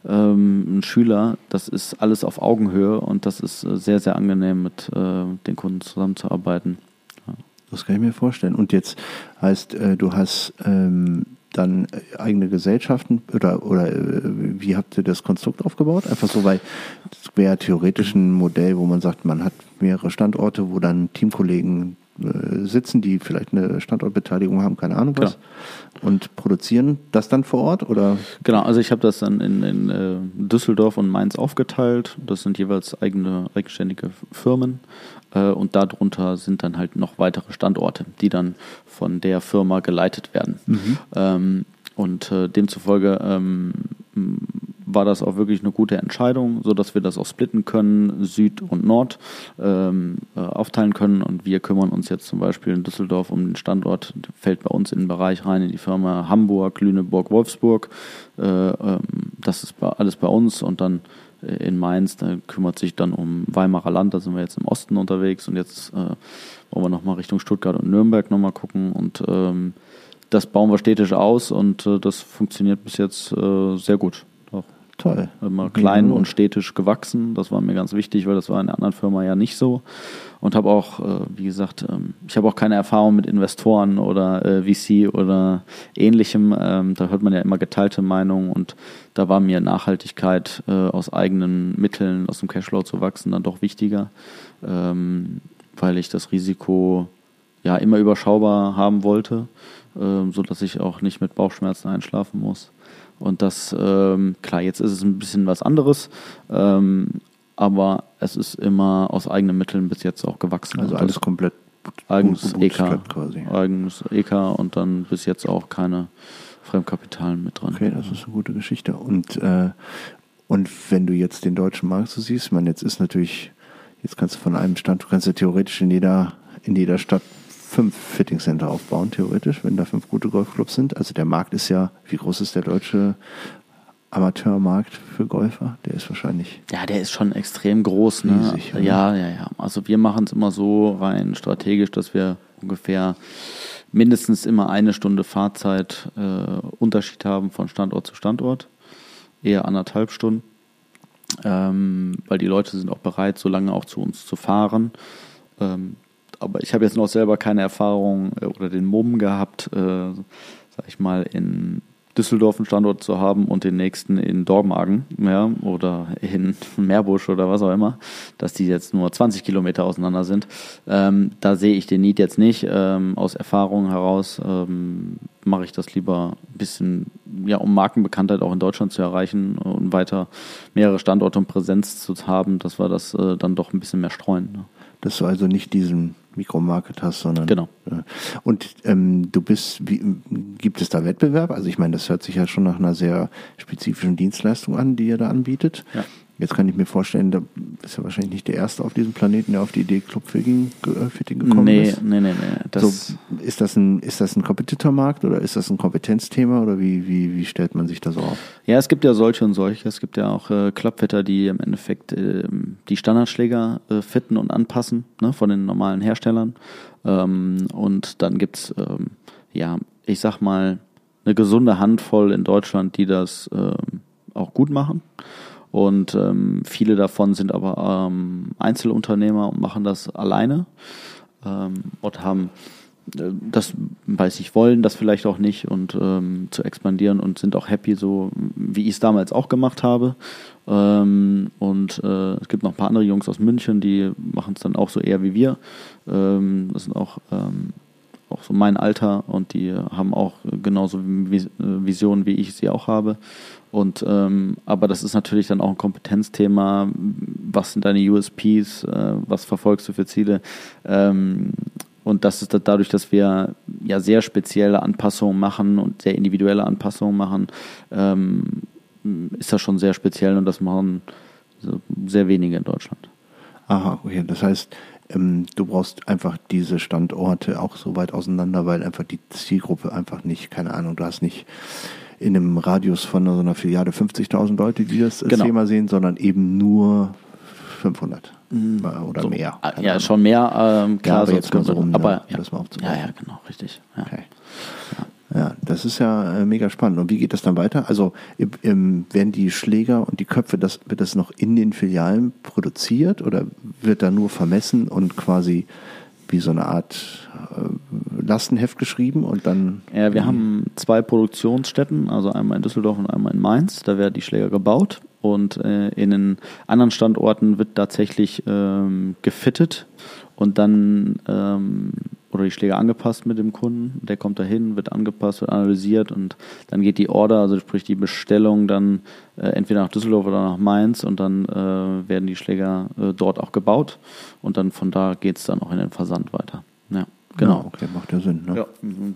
ähm, ein Schüler, das ist alles auf Augenhöhe und das ist äh, sehr, sehr angenehm, mit äh, den Kunden zusammenzuarbeiten. das kann ich mir vorstellen. Und jetzt heißt, du hast ähm, dann eigene Gesellschaften oder, oder wie habt ihr das Konstrukt aufgebaut? Einfach so, weil es wäre theoretisch ein Modell, wo man sagt, man hat mehrere Standorte, wo dann Teamkollegen sitzen, die vielleicht eine Standortbeteiligung haben, keine Ahnung was, und produzieren das dann vor Ort oder Genau, also ich habe das dann in, in äh, Düsseldorf und Mainz aufgeteilt. Das sind jeweils eigene, eigenständige Firmen. Äh, und darunter sind dann halt noch weitere Standorte, die dann von der Firma geleitet werden. Ähm, und äh, demzufolge ähm, war das auch wirklich eine gute Entscheidung, sodass wir das auch splitten können, Süd und Nord ähm, äh, aufteilen können. Und wir kümmern uns jetzt zum Beispiel in Düsseldorf um den Standort, fällt bei uns in den Bereich rein, in die Firma Hamburg, Lüneburg, Wolfsburg. Äh, ähm, das ist alles bei uns und dann äh, in Mainz, da kümmert sich dann um Weimarer Land, da sind wir jetzt im Osten unterwegs und jetzt äh, wollen wir nochmal Richtung Stuttgart und Nürnberg nochmal gucken und ähm, das bauen wir städtisch aus und äh, das funktioniert bis jetzt äh, sehr gut. Toll. Immer klein und städtisch gewachsen. Das war mir ganz wichtig, weil das war in der anderen Firma ja nicht so. Und habe auch, äh, wie gesagt, ähm, ich habe auch keine Erfahrung mit Investoren oder äh, VC oder ähnlichem. Ähm, da hört man ja immer geteilte Meinungen und da war mir Nachhaltigkeit äh, aus eigenen Mitteln, aus dem Cashflow zu wachsen, dann doch wichtiger, ähm, weil ich das Risiko ja immer überschaubar haben wollte ähm, so dass ich auch nicht mit Bauchschmerzen einschlafen muss. Und das, ähm, klar, jetzt ist es ein bisschen was anderes, ähm, aber es ist immer aus eigenen Mitteln bis jetzt auch gewachsen. Also alles komplett eigenes EK, quasi. eigenes EK und dann bis jetzt auch keine Fremdkapitalen mit drin. Okay, das ist eine gute Geschichte. Und, äh, und wenn du jetzt den deutschen Markt so siehst, man jetzt ist natürlich, jetzt kannst du von einem Stand, du kannst ja theoretisch in jeder, in jeder Stadt fünf Fitting Center aufbauen, theoretisch, wenn da fünf gute Golfclubs sind. Also der Markt ist ja, wie groß ist der deutsche Amateurmarkt für Golfer? Der ist wahrscheinlich. Ja, der ist schon extrem groß. Ne? Riesig, ja, ja, ja. Also wir machen es immer so rein strategisch, dass wir ungefähr mindestens immer eine Stunde Fahrzeit äh, Unterschied haben von Standort zu Standort. Eher anderthalb Stunden. Ähm, weil die Leute sind auch bereit, so lange auch zu uns zu fahren. Ähm, aber ich habe jetzt noch selber keine Erfahrung äh, oder den Mumm gehabt, äh, sag ich mal, in Düsseldorf einen Standort zu haben und den nächsten in Dormagen ja, oder in Meerbusch oder was auch immer, dass die jetzt nur 20 Kilometer auseinander sind. Ähm, da sehe ich den Need jetzt nicht. Ähm, aus Erfahrung heraus ähm, mache ich das lieber ein bisschen, ja, um Markenbekanntheit auch in Deutschland zu erreichen und weiter mehrere Standorte und Präsenz zu haben, dass wir das äh, dann doch ein bisschen mehr streuen. Ne? Dass du also nicht diesen Mikromarket hast, sondern. Genau. Äh, und ähm, du bist, wie, gibt es da Wettbewerb? Also ich meine, das hört sich ja schon nach einer sehr spezifischen Dienstleistung an, die ihr da anbietet. Ja. Jetzt kann ich mir vorstellen, da bist ja wahrscheinlich nicht der Erste auf diesem Planeten, der auf die Idee Clubfitting äh, gekommen nee, ist. Nee, nee, nee. Das so, ist das ein, ist das ein Competitor-Markt oder ist das ein Kompetenzthema oder wie, wie, wie stellt man sich das auf? Ja, es gibt ja solche und solche. Es gibt ja auch äh, Clubfitter, die im Endeffekt äh, die Standardschläger äh, fitten und anpassen ne, von den normalen Herstellern. Ähm, und dann gibt's ähm, ja, ich sag mal, eine gesunde Handvoll in Deutschland, die das ähm, auch gut machen. Und ähm, viele davon sind aber ähm, Einzelunternehmer und machen das alleine ähm, und haben äh, das, weiß ich, wollen das vielleicht auch nicht und ähm, zu expandieren und sind auch happy, so wie ich es damals auch gemacht habe. Ähm, und äh, es gibt noch ein paar andere Jungs aus München, die machen es dann auch so eher wie wir. Ähm, das sind auch auch so mein Alter und die haben auch genauso Visionen, wie ich sie auch habe. Und ähm, aber das ist natürlich dann auch ein Kompetenzthema. Was sind deine USPs? Äh, was verfolgst du für Ziele? Ähm, und das ist dadurch, dass wir ja sehr spezielle Anpassungen machen und sehr individuelle Anpassungen machen, ähm, ist das schon sehr speziell und das machen sehr wenige in Deutschland. Aha, okay. Das heißt, ähm, du brauchst einfach diese Standorte auch so weit auseinander, weil einfach die Zielgruppe einfach nicht, keine Ahnung, du hast nicht in einem Radius von so einer Filiale 50.000 Leute, die das genau. Thema sehen, sondern eben nur 500 mhm. oder so, mehr. Ah, ja, Ahnung. schon mehr, ähm, klar. Ja, aber jetzt mal so rum, aber, ja, das mal ja, ja, genau, richtig. Ja. Okay. Ja, das ist ja äh, mega spannend. Und wie geht das dann weiter? Also im, im, werden die Schläger und die Köpfe, das, wird das noch in den Filialen produziert oder wird da nur vermessen und quasi wie so eine Art äh, Lastenheft geschrieben und dann. Ja, wir haben zwei Produktionsstätten, also einmal in Düsseldorf und einmal in Mainz. Da werden die Schläger gebaut und äh, in den anderen Standorten wird tatsächlich ähm, gefittet und dann ähm, oder die Schläger angepasst mit dem Kunden. Der kommt dahin, wird angepasst, wird analysiert und dann geht die Order, also sprich die Bestellung dann äh, entweder nach Düsseldorf oder nach Mainz und dann äh, werden die Schläger äh, dort auch gebaut und dann von da geht es dann auch in den Versand weiter. Ja, genau. Ja, okay, macht ja Sinn. Ne? Ja,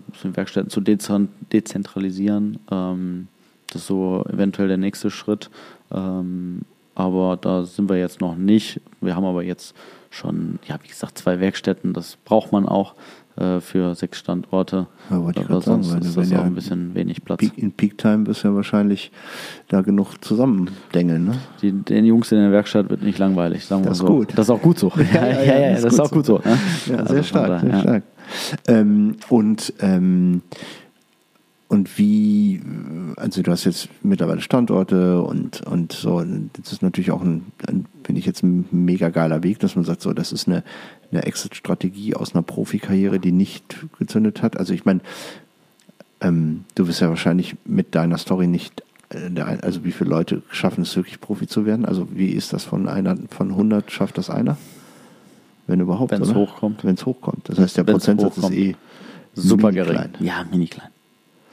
bisschen Werkstätten zu dezentralisieren. Ähm, das ist so eventuell der nächste Schritt. Ähm, aber da sind wir jetzt noch nicht. Wir haben aber jetzt schon, ja, wie gesagt, zwei Werkstätten. Das braucht man auch äh, für sechs Standorte. Ja, aber gerade sagen, sonst weil ist das ja auch ein bisschen wenig Platz. In Peak Time du ja wahrscheinlich da genug zusammendengeln, ne? Die, den Jungs in der Werkstatt wird nicht langweilig, sagen wir Das ist so. gut. Das ist auch gut so. Ja, ja, ja, das, ist auch gut so. ne? Ja, Also sehr stark, daher, sehr ja. stark. Ähm, und, ähm, und wie, also du hast jetzt mittlerweile Standorte und, und so, das ist natürlich auch ein, ein finde ich jetzt ein mega geiler Weg, dass man sagt, so, das ist eine, eine Exit-Strategie aus einer Profikarriere, die nicht gezündet hat. Also ich meine, ähm, du wirst ja wahrscheinlich mit deiner Story nicht, äh, also wie viele Leute schaffen es wirklich Profi zu werden? Also wie ist das von einer, von 100 schafft das einer? Wenn überhaupt, Wenn es hochkommt. Wenn es hochkommt. Das heißt, der Wenn's Prozentsatz ist eh Super gering. klein. Ja, mini klein.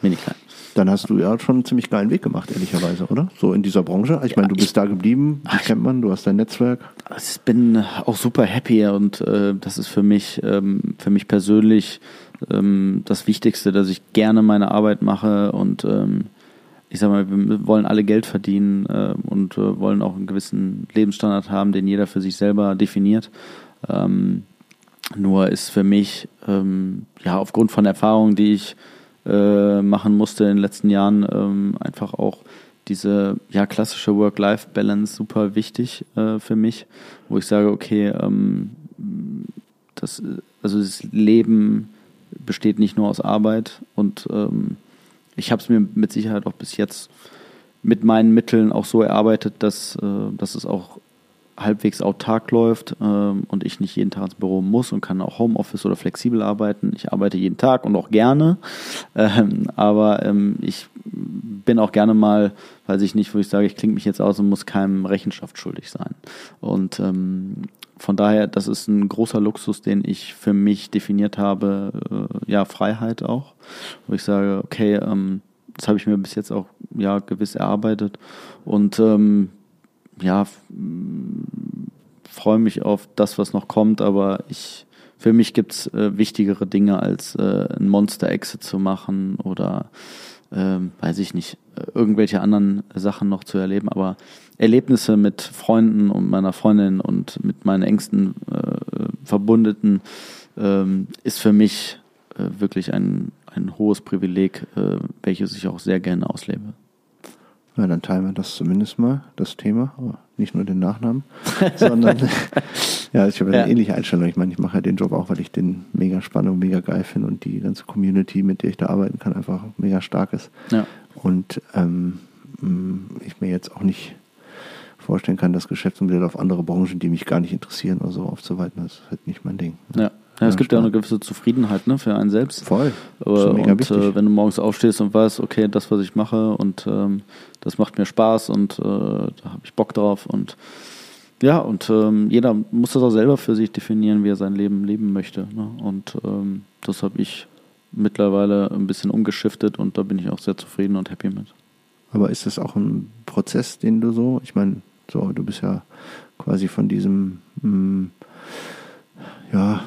Mini klein. Dann hast du ja schon einen ziemlich geilen Weg gemacht, ehrlicherweise, oder? So in dieser Branche. Ich meine, du ich- bist da geblieben, dich kennt man, du hast dein Netzwerk. Also Ich bin auch super happy und äh, das ist für mich, ähm, für mich persönlich ähm, das Wichtigste, dass ich gerne meine Arbeit mache und ähm, ich sag mal, wir wollen alle Geld verdienen äh, und äh, wollen auch einen gewissen Lebensstandard haben, den jeder für sich selber definiert. Ähm, nur ist für mich, ähm, ja, aufgrund von Erfahrungen, die ich äh, machen musste in den letzten Jahren, ähm, einfach auch diese ja, klassische Work-Life-Balance super wichtig äh, für mich, wo ich sage, okay, ähm, das, also das Leben besteht nicht nur aus Arbeit und ähm, ich habe es mir mit Sicherheit auch bis jetzt mit meinen Mitteln auch so erarbeitet, dass, äh, dass es auch halbwegs autark läuft ähm, und ich nicht jeden Tag ins Büro muss und kann auch Homeoffice oder flexibel arbeiten. Ich arbeite jeden Tag und auch gerne, ähm, aber ähm, ich bin auch gerne mal, weiß ich nicht, wo ich sage, ich klinge mich jetzt aus und muss keinem Rechenschaft schuldig sein. Und ähm, von daher, das ist ein großer Luxus, den ich für mich definiert habe, äh, ja, Freiheit auch, wo ich sage, okay, ähm, das habe ich mir bis jetzt auch ja gewiss erarbeitet und ähm, ja, f- m, freue mich auf das, was noch kommt, aber ich, für mich gibt's äh, wichtigere Dinge, als äh, ein Monster-Exit zu machen oder, ähm, weiß ich nicht, äh, irgendwelche anderen Sachen noch zu erleben, aber Erlebnisse mit Freunden und meiner Freundin und mit meinen engsten äh, Verbundeten ähm, ist für mich äh, wirklich ein, ein hohes Privileg, äh, welches ich auch sehr gerne auslebe. Ja, dann teilen wir das zumindest mal, das Thema. Aber nicht nur den Nachnamen, sondern ja, ich habe ja eine ähnliche Einstellung. Ich meine, ich mache ja den Job auch, weil ich den mega spannend und mega geil finde und die ganze Community, mit der ich da arbeiten kann, einfach mega stark ist. Ja. Und ähm, mh, ich mir jetzt auch nicht vorstellen kann, das Geschäftsmodell auf andere Branchen, die mich gar nicht interessieren oder so aufzuweiten. Das ist halt nicht mein Ding. Ja. Ja, es Ja, gibt ja auch eine gewisse Zufriedenheit ne, für einen selbst. Voll. Ist mega und wichtig. äh, wenn du morgens aufstehst und weißt, okay, das, was ich mache und ähm, das macht mir Spaß und äh, da habe ich Bock drauf und ja, und ähm, jeder muss das auch selber für sich definieren, wie er sein Leben leben möchte. Ne? Und ähm, das habe ich mittlerweile ein bisschen umgeschiftet und da bin ich auch sehr zufrieden und happy mit. Aber ist das auch ein Prozess, den du so, ich meine, so, du bist ja quasi von diesem, mh, ja,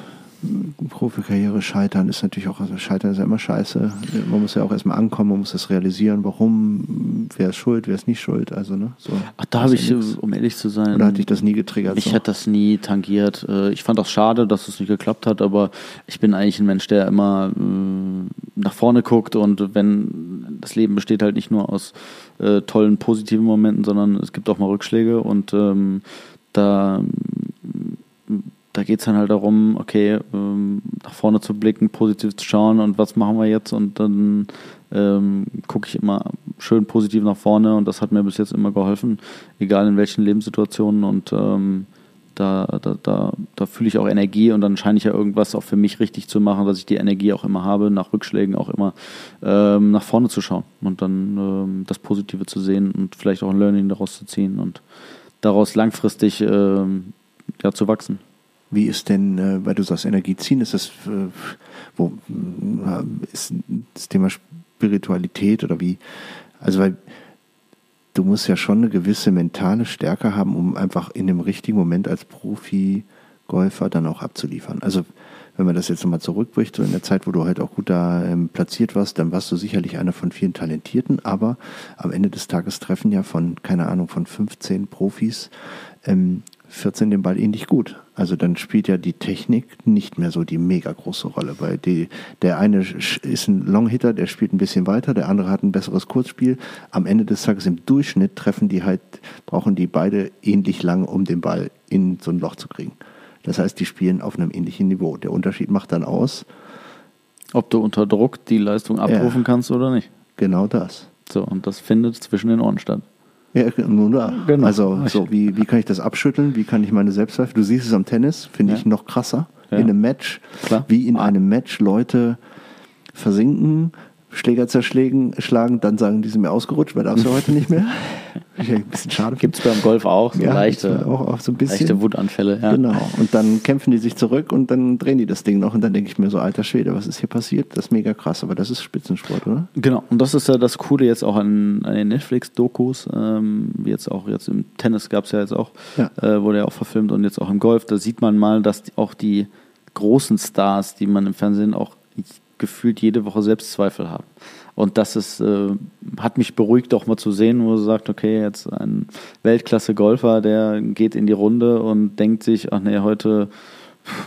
Profikarriere scheitern ist natürlich auch, also scheitern ist ja immer scheiße. Man muss ja auch erstmal ankommen, man muss das realisieren, warum, wer ist schuld, wer ist nicht schuld, also, ne, so. Ach, da habe ich, ja um ehrlich zu sein, Oder hat dich das nie getriggert? Mich so? hat das nie tangiert. Äh, Ich fand auch schade, dass es nicht geklappt hat, aber ich bin eigentlich ein Mensch, der immer äh, nach vorne guckt und wenn das Leben besteht halt nicht nur aus äh, tollen positiven Momenten, sondern es gibt auch mal Rückschläge und ähm, da da geht es dann halt darum, okay, ähm, nach vorne zu blicken, positiv zu schauen und was machen wir jetzt und dann ähm, gucke ich immer schön positiv nach vorne und das hat mir bis jetzt immer geholfen, egal in welchen Lebenssituationen und ähm, da, da, da, da fühle ich auch Energie und dann scheine ich ja irgendwas auch für mich richtig zu machen, dass ich die Energie auch immer habe, nach Rückschlägen auch immer ähm, nach vorne zu schauen und dann ähm, das Positive zu sehen und vielleicht auch ein Learning daraus zu ziehen und daraus langfristig ähm, ja, zu wachsen. Wie ist denn, äh, weil du sagst Energie ziehen, ist das, äh, wo, äh, ist das Thema Spiritualität oder wie, also weil du musst ja schon eine gewisse mentale Stärke haben, um einfach in dem richtigen Moment als Profi-Golfer dann auch abzuliefern. Also wenn man das jetzt nochmal zurückbricht, so in der Zeit, wo du halt auch gut da ähm, platziert warst, dann warst du sicherlich einer von vielen Talentierten, aber am Ende des Tages treffen ja von, keine Ahnung, von 15 Profis ähm, 14 den Ball ähnlich gut. Also dann spielt ja die Technik nicht mehr so die mega große Rolle, weil die, der eine ist ein Longhitter, der spielt ein bisschen weiter, der andere hat ein besseres Kurzspiel. Am Ende des Tages im Durchschnitt treffen die halt, brauchen die beide ähnlich lang, um den Ball in so ein Loch zu kriegen. Das heißt, die spielen auf einem ähnlichen Niveau. Der Unterschied macht dann aus, ob du unter Druck die Leistung abrufen ja, kannst oder nicht. Genau das. So, und das findet zwischen den Ohren statt. Ja. Genau. Also, so, wie, wie kann ich das abschütteln? Wie kann ich meine Selbstzweifel? Du siehst es am Tennis, finde ja. ich noch krasser. Ja. In einem Match, Klar. wie in einem Match Leute versinken, Schläger zerschlagen, schlagen, dann sagen die sind mir ausgerutscht, weil darfst du heute nicht mehr. ein bisschen schade. Gibt es beim Golf auch so ja, leichte, auch, auch so ein bisschen. leichte Wutanfälle. Ja. Genau. Und dann kämpfen die sich zurück und dann drehen die das Ding noch und dann denke ich mir so, alter Schwede, was ist hier passiert? Das ist mega krass, aber das ist Spitzensport, oder? Genau. Und das ist ja das Coole jetzt auch an, an den Netflix-Dokus. Ähm, jetzt auch jetzt im Tennis gab es ja jetzt auch, ja. Äh, wurde ja auch verfilmt und jetzt auch im Golf. Da sieht man mal, dass auch die großen Stars, die man im Fernsehen auch gefühlt jede Woche Selbstzweifel haben. Und das ist, äh, hat mich beruhigt, auch mal zu sehen, wo sie sagt, okay, jetzt ein Weltklasse-Golfer, der geht in die Runde und denkt sich, ach nee, heute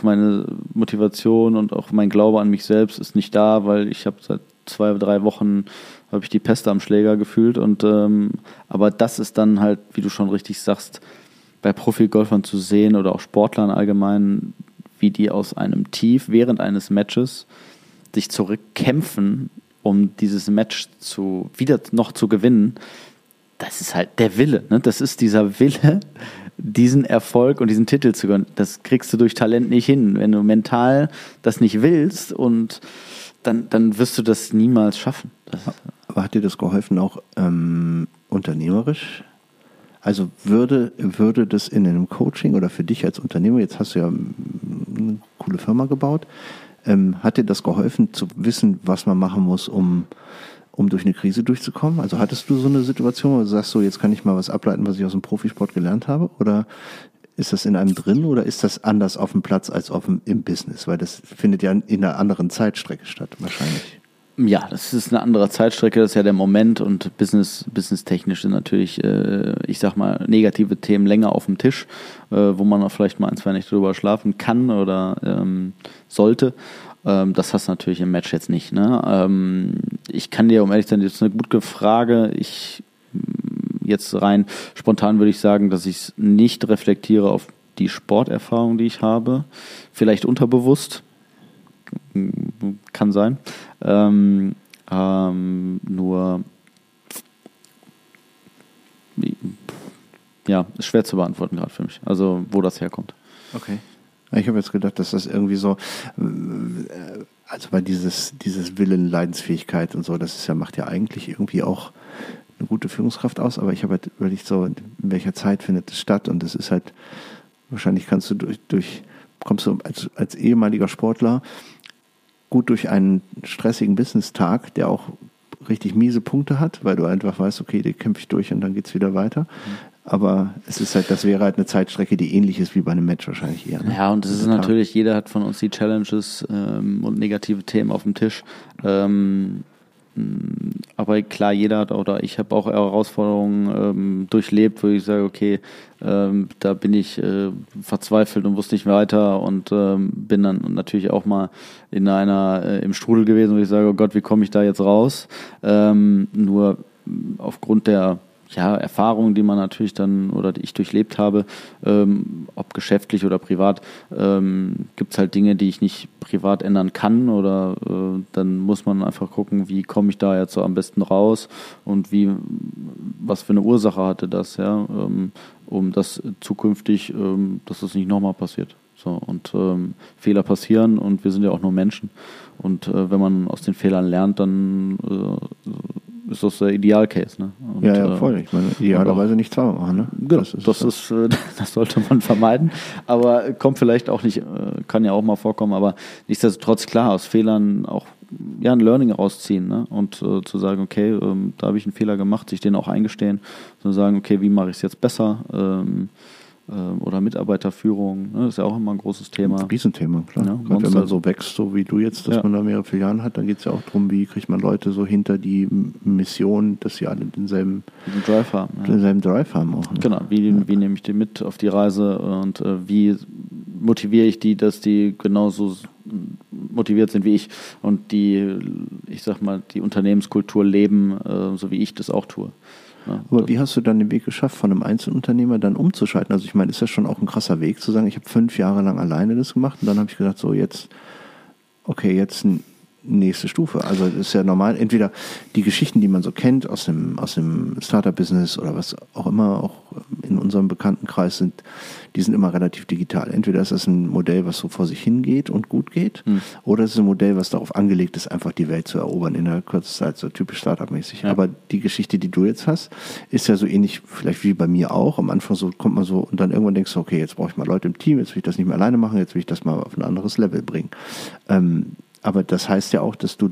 meine Motivation und auch mein Glaube an mich selbst ist nicht da, weil ich habe seit zwei, drei Wochen habe ich die Peste am Schläger gefühlt. Und ähm, aber das ist dann halt, wie du schon richtig sagst, bei Profi-Golfern zu sehen oder auch Sportlern allgemein, wie die aus einem Tief während eines Matches sich zurückkämpfen, um dieses Match zu wieder noch zu gewinnen. Das ist halt der Wille. Ne? Das ist dieser Wille, diesen Erfolg und diesen Titel zu gewinnen. Das kriegst du durch Talent nicht hin. Wenn du mental das nicht willst und dann, dann wirst du das niemals schaffen. Das Aber hat dir das geholfen, auch ähm, unternehmerisch? Also würde, würde das in einem Coaching oder für dich als Unternehmer, jetzt hast du ja eine coole Firma gebaut, ähm, hat dir das geholfen zu wissen, was man machen muss, um, um durch eine Krise durchzukommen? Also hattest du so eine Situation, wo du sagst, so jetzt kann ich mal was ableiten, was ich aus dem Profisport gelernt habe? Oder ist das in einem drin oder ist das anders auf dem Platz als auf dem, im Business? Weil das findet ja in einer anderen Zeitstrecke statt, wahrscheinlich. Ja, das ist eine andere Zeitstrecke, das ist ja der Moment und business, business-technisch sind natürlich, äh, ich sag mal, negative Themen länger auf dem Tisch, äh, wo man auch vielleicht mal ein, zwei Nächte drüber schlafen kann oder ähm, sollte. Ähm, das hast du natürlich im Match jetzt nicht. Ne? Ähm, ich kann dir, um ehrlich zu sein, ist eine gute Frage. Ich mm, jetzt rein spontan würde ich sagen, dass ich es nicht reflektiere auf die Sporterfahrung, die ich habe. Vielleicht unterbewusst, kann sein. Ähm, ähm, nur, ja, ist schwer zu beantworten gerade für mich. Also, wo das herkommt. Okay. Ich habe jetzt gedacht, dass das irgendwie so, also weil dieses, dieses Willen, Leidensfähigkeit und so, das ist ja, macht ja eigentlich irgendwie auch eine gute Führungskraft aus, aber ich habe halt überlegt, so, in welcher Zeit findet es statt und das ist halt, wahrscheinlich kannst du durch, durch kommst du als, als ehemaliger Sportler gut durch einen stressigen Business-Tag, der auch richtig miese Punkte hat, weil du einfach weißt, okay, die kämpfe ich durch und dann geht es wieder weiter. Mhm. Aber es ist halt, das wäre halt eine Zeitstrecke, die ähnlich ist wie bei einem Match wahrscheinlich eher. Ne? Ja, und es ist natürlich, jeder hat von uns die Challenges ähm, und negative Themen auf dem Tisch. Ähm, aber klar, jeder hat oder ich habe auch Herausforderungen ähm, durchlebt, wo ich sage, okay, ähm, da bin ich äh, verzweifelt und wusste nicht weiter und ähm, bin dann natürlich auch mal in einer äh, im Strudel gewesen, wo ich sage, oh Gott, wie komme ich da jetzt raus? Ähm, nur aufgrund der ja, Erfahrungen, die man natürlich dann oder die ich durchlebt habe, ähm, ob geschäftlich oder privat, ähm, gibt es halt Dinge, die ich nicht privat ändern kann oder äh, dann muss man einfach gucken, wie komme ich da jetzt so am besten raus und wie, was für eine Ursache hatte das, ja, ähm, um das zukünftig, ähm, dass das nicht nochmal passiert. So, und ähm, Fehler passieren und wir sind ja auch nur Menschen. Und äh, wenn man aus den Fehlern lernt, dann äh, ist das der Idealcase. Ne? Und, ja, ja, voll. Ich meine, idealerweise nicht zweimal machen. Ne? Genau, das, ist, das, ist, äh, das sollte man vermeiden. Aber kommt vielleicht auch nicht, äh, kann ja auch mal vorkommen, aber nichtsdestotrotz klar, aus Fehlern auch ja, ein Learning rausziehen ne? und äh, zu sagen, okay, ähm, da habe ich einen Fehler gemacht, sich den auch eingestehen, zu sagen, okay, wie mache ich es jetzt besser? Ähm, oder Mitarbeiterführung, ne, ist ja auch immer ein großes Thema. Ein Riesenthema, klar. Ja, Gerade wenn man so wächst, so wie du jetzt, dass Ja. man da mehrere Filialen hat, dann geht es ja auch darum, wie kriegt man Leute so hinter die Mission, dass sie alle denselben, Diesen Drive haben. Ja. denselben Drive haben auch. Ne? Genau, wie, wie nehme ich die mit auf die Reise und äh, wie motiviere ich die, dass die genauso motiviert sind wie ich und die, ich sag mal, die Unternehmenskultur leben, äh, so wie ich das auch tue. Ja, Aber wie hast du dann den Weg geschafft, von einem Einzelunternehmer dann umzuschalten? Also ich meine, ist ja schon auch ein krasser Weg zu sagen, ich habe fünf Jahre lang alleine das gemacht und dann habe ich gedacht, so jetzt, okay, jetzt n- nächste Stufe. Also es ist ja normal, entweder die Geschichten, die man so kennt aus dem, aus dem Startup-Business oder was auch immer auch in unserem Bekanntenkreis sind, die sind immer relativ digital. Entweder ist das ein Modell, was so vor sich hingeht und gut geht, Hm. oder es ist ein Modell, was darauf angelegt ist, einfach die Welt zu erobern in der kurzen Zeit, so typisch Startup-mäßig. Ja. Aber die Geschichte, die du jetzt hast, ist ja so ähnlich, vielleicht wie bei mir auch. Am Anfang so kommt man so und dann irgendwann denkst du, okay, jetzt brauche ich mal Leute im Team, jetzt will ich das nicht mehr alleine machen, jetzt will ich das mal auf ein anderes Level bringen. Ähm, aber das heißt ja auch, dass du